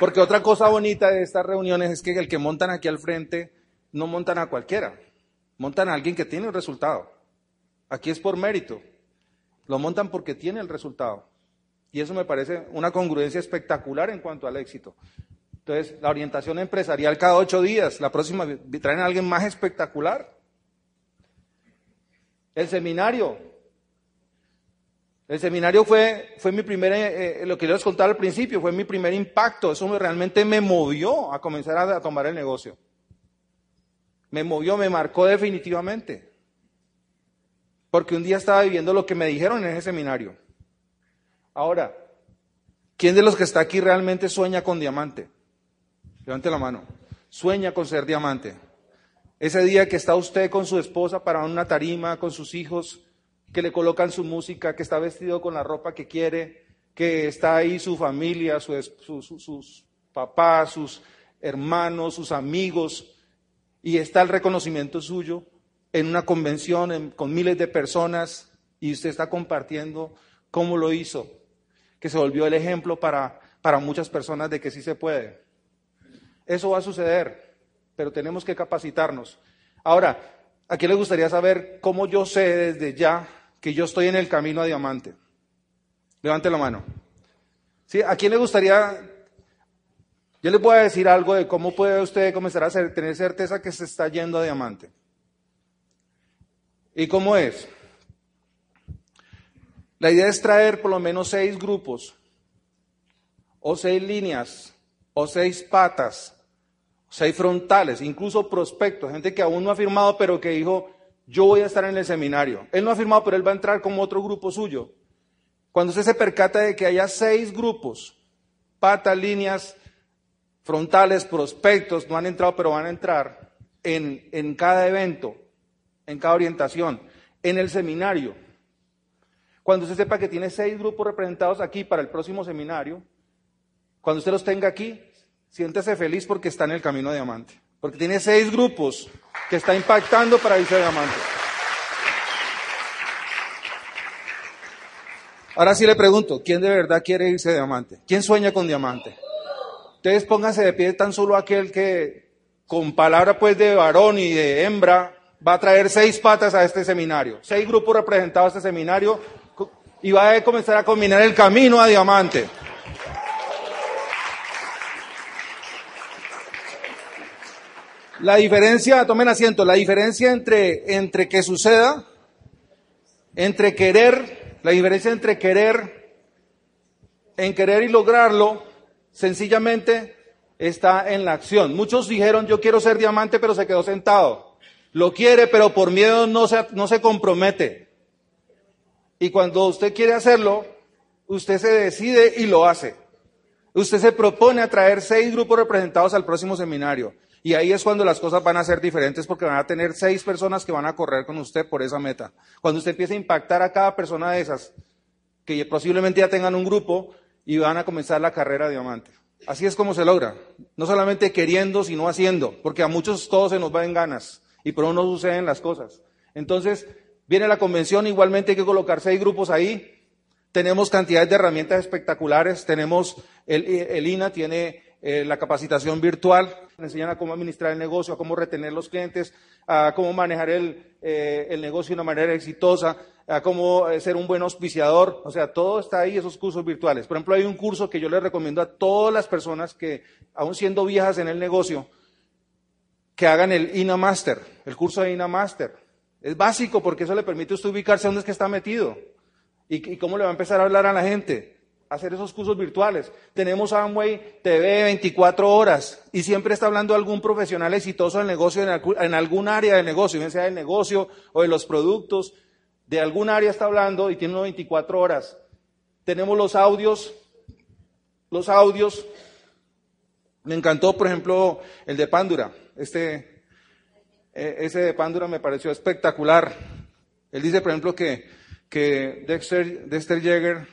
B: Porque otra cosa bonita de estas reuniones es que el que montan aquí al frente no montan a cualquiera. Montan a alguien que tiene el resultado. Aquí es por mérito. Lo montan porque tiene el resultado. Y eso me parece una congruencia espectacular en cuanto al éxito. Entonces, la orientación empresarial cada ocho días, la próxima traen a alguien más espectacular. El seminario. El seminario fue, fue mi primer, eh, eh, lo que les contar al principio, fue mi primer impacto. Eso realmente me movió a comenzar a tomar el negocio me movió, me marcó definitivamente. Porque un día estaba viviendo lo que me dijeron en ese seminario. Ahora, ¿quién de los que está aquí realmente sueña con diamante? Levante la mano. Sueña con ser diamante. Ese día que está usted con su esposa para una tarima, con sus hijos, que le colocan su música, que está vestido con la ropa que quiere, que está ahí su familia, sus papás, sus hermanos, sus amigos, y está el reconocimiento suyo en una convención con miles de personas y usted está compartiendo cómo lo hizo, que se volvió el ejemplo para, para muchas personas de que sí se puede. Eso va a suceder, pero tenemos que capacitarnos. Ahora, ¿a quién le gustaría saber cómo yo sé desde ya que yo estoy en el camino a diamante? Levante la mano. ¿Sí? ¿A quién le gustaría yo les voy a decir algo de cómo puede usted comenzar a tener certeza que se está yendo a diamante. ¿Y cómo es? La idea es traer por lo menos seis grupos, o seis líneas, o seis patas, seis frontales, incluso prospectos, gente que aún no ha firmado, pero que dijo, yo voy a estar en el seminario. Él no ha firmado, pero él va a entrar como otro grupo suyo. Cuando usted se percata de que haya seis grupos, patas, líneas, frontales, prospectos, no han entrado, pero van a entrar en, en cada evento, en cada orientación, en el seminario. Cuando usted sepa que tiene seis grupos representados aquí para el próximo seminario, cuando usted los tenga aquí, siéntese feliz porque está en el camino de diamante. Porque tiene seis grupos que está impactando para irse a diamante. Ahora sí le pregunto, ¿quién de verdad quiere irse diamante? ¿Quién sueña con diamante? Ustedes pónganse de pie tan solo aquel que con palabra pues de varón y de hembra va a traer seis patas a este seminario, seis grupos representados a este seminario y va a comenzar a combinar el camino a diamante. La diferencia, tomen asiento, la diferencia entre, entre que suceda, entre querer, la diferencia entre querer, en querer y lograrlo, sencillamente está en la acción. Muchos dijeron, yo quiero ser diamante, pero se quedó sentado. Lo quiere, pero por miedo no se, no se compromete. Y cuando usted quiere hacerlo, usted se decide y lo hace. Usted se propone a traer seis grupos representados al próximo seminario. Y ahí es cuando las cosas van a ser diferentes porque van a tener seis personas que van a correr con usted por esa meta. Cuando usted empiece a impactar a cada persona de esas, que posiblemente ya tengan un grupo y van a comenzar la carrera diamante. Así es como se logra. No solamente queriendo, sino haciendo, porque a muchos todos se nos va en ganas y por no suceden las cosas. Entonces, viene la convención, igualmente hay que colocar seis grupos ahí. Tenemos cantidades de herramientas espectaculares. Tenemos, el, INA tiene eh, la capacitación virtual, enseñan a cómo administrar el negocio, a cómo retener los clientes, a cómo manejar el, eh, el negocio de una manera exitosa, a cómo eh, ser un buen auspiciador. O sea, todo está ahí, esos cursos virtuales. Por ejemplo, hay un curso que yo les recomiendo a todas las personas que, aún siendo viejas en el negocio, que hagan el INA Master, el curso de INA Master. Es básico porque eso le permite a usted ubicarse dónde es que está metido y, y cómo le va a empezar a hablar a la gente hacer esos cursos virtuales. Tenemos Amway TV 24 horas y siempre está hablando algún profesional exitoso del negocio en, algún área del negocio, bien sea del negocio o de los productos, de algún área está hablando y tiene unos 24 horas. Tenemos los audios, los audios. Me encantó, por ejemplo, el de Pandura. Este, eh, ese de Pandura me pareció espectacular. Él dice, por ejemplo, que, que Dexter, Dexter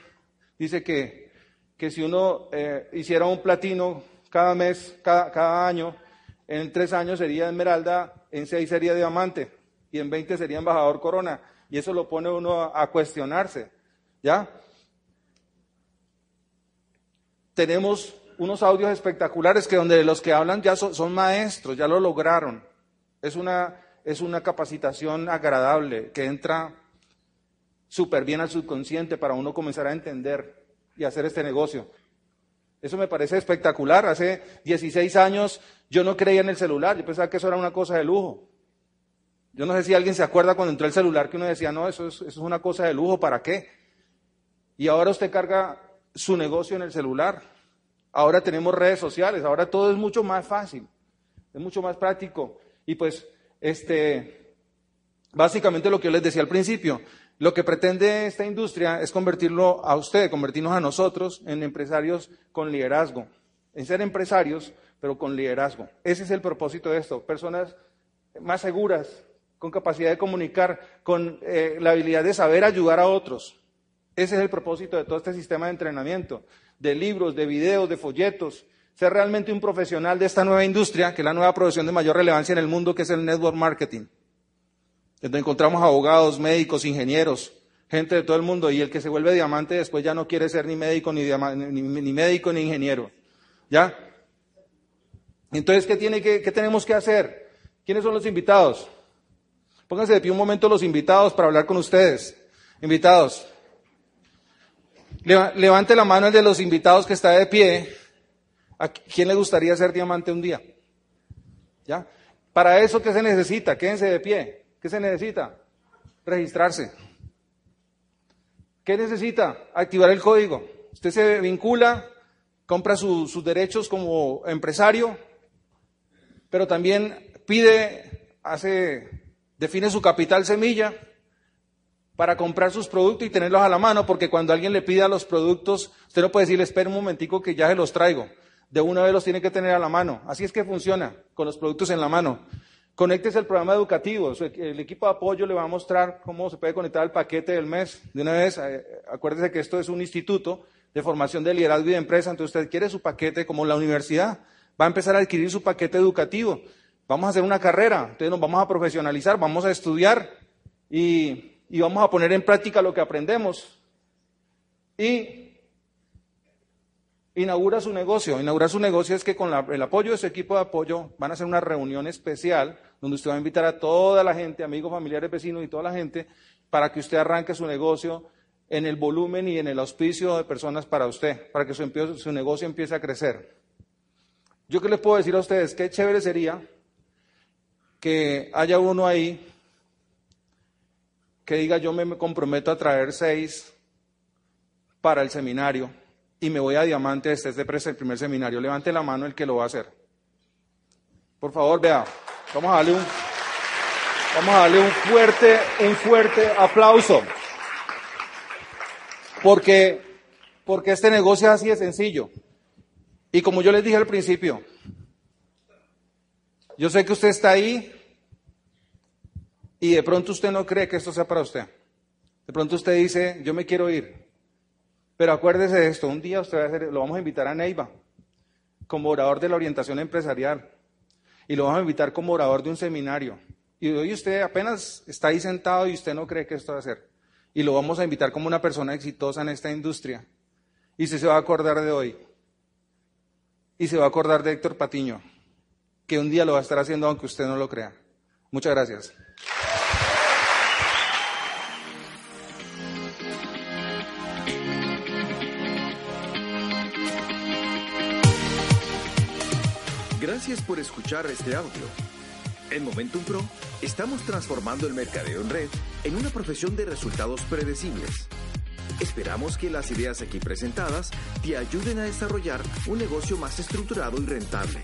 B: dice que, que si uno eh, hiciera un platino cada mes, cada, cada, año, en tres años sería esmeralda, en seis sería diamante y en veinte sería embajador corona. Y eso lo pone uno a, cuestionarse. ¿Ya? Tenemos unos audios espectaculares que donde los que hablan ya son, son maestros, ya lo lograron. Es una, es una capacitación agradable que entra súper bien al subconsciente para uno comenzar a entender y hacer este negocio. Eso me parece espectacular. Hace 16 años yo no creía en el celular, yo pensaba que eso era una cosa de lujo. Yo no sé si alguien se acuerda cuando entró el celular que uno decía, no, eso es, eso es una cosa de lujo, ¿para qué? Y ahora usted carga su negocio en el celular. Ahora tenemos redes sociales, ahora todo es mucho más fácil, es mucho más práctico. Y pues, este, básicamente lo que yo les decía al principio, lo que pretende esta industria es convertirlo a usted, convertirnos a nosotros en empresarios con liderazgo, en ser empresarios, pero con liderazgo. Ese es el propósito de esto, personas más seguras, con capacidad de comunicar, con eh, la habilidad de saber ayudar a otros. Ese es el propósito de todo este sistema de entrenamiento, de libros, de videos, de folletos, ser realmente un profesional de esta nueva industria, que es la nueva profesión de mayor relevancia en el mundo, que es el network marketing donde encontramos abogados, médicos, ingenieros, gente de todo el mundo, y el que se vuelve diamante después ya no quiere ser ni médico ni, ni, médico ni ingeniero. ¿Ya? Entonces, ¿qué, tiene que, ¿qué tenemos que hacer? ¿Quiénes son los invitados? Pónganse de pie un momento los invitados para hablar con ustedes. Invitados. Levante la mano el de los invitados que está de pie. ¿A quién le gustaría ser diamante un día? ¿Ya? Para eso, ¿qué se necesita? Quédense de pie. ¿Qué se necesita? Registrarse. ¿Qué necesita? Activar el código. Usted se vincula, compra sus derechos como empresario, pero también pide, hace, define su capital semilla para comprar sus productos y tenerlos a la mano, porque cuando alguien le pida los productos, usted no puede decirle, espera un momentico que ya se los traigo. De una vez los tiene que tener a la mano. Así es que funciona, con los productos en la mano. Conéctese al programa educativo. El equipo de apoyo le va a mostrar cómo se puede conectar al paquete del mes. De una vez, eh, acuérdese que esto es un instituto de formación de liderazgo y de empresa. Entonces, usted quiere su paquete como la universidad. Va a empezar a adquirir su paquete educativo. Vamos a hacer una carrera. Entonces, nos vamos a profesionalizar, vamos a estudiar y, y vamos a poner en práctica lo que aprendemos. y inaugura su negocio. Inaugurar su negocio es que con el apoyo de su equipo de apoyo van a hacer una reunión especial donde usted va a invitar a toda la gente, amigos, familiares, vecinos y toda la gente, para que usted arranque su negocio en el volumen y en el auspicio de personas para usted, para que su, su negocio empiece a crecer. Yo qué les puedo decir a ustedes, qué chévere sería que haya uno ahí que diga yo me comprometo a traer seis para el seminario y me voy a Diamante, este es el primer seminario. Levante la mano el que lo va a hacer. Por favor, vea, vamos a darle un, vamos a darle un fuerte, un fuerte aplauso. Porque, porque este negocio es así de sencillo. Y como yo les dije al principio, yo sé que usted está ahí y de pronto usted no cree que esto sea para usted. De pronto usted dice, yo me quiero ir. Pero acuérdese de esto, un día usted lo vamos a invitar a Neiva como orador de la orientación empresarial y lo vamos a invitar como orador de un seminario. Y hoy usted apenas está ahí sentado y usted no cree que esto va a ser. Y lo vamos a invitar como una persona exitosa en esta industria. Y se va a acordar de hoy. Y se va a acordar de Héctor Patiño, que un día lo va a estar haciendo aunque usted no lo crea. Muchas gracias.
A: Gracias por escuchar este audio. En Momentum Pro estamos transformando el mercadeo en red en una profesión de resultados predecibles. Esperamos que las ideas aquí presentadas te ayuden a desarrollar un negocio más estructurado y rentable.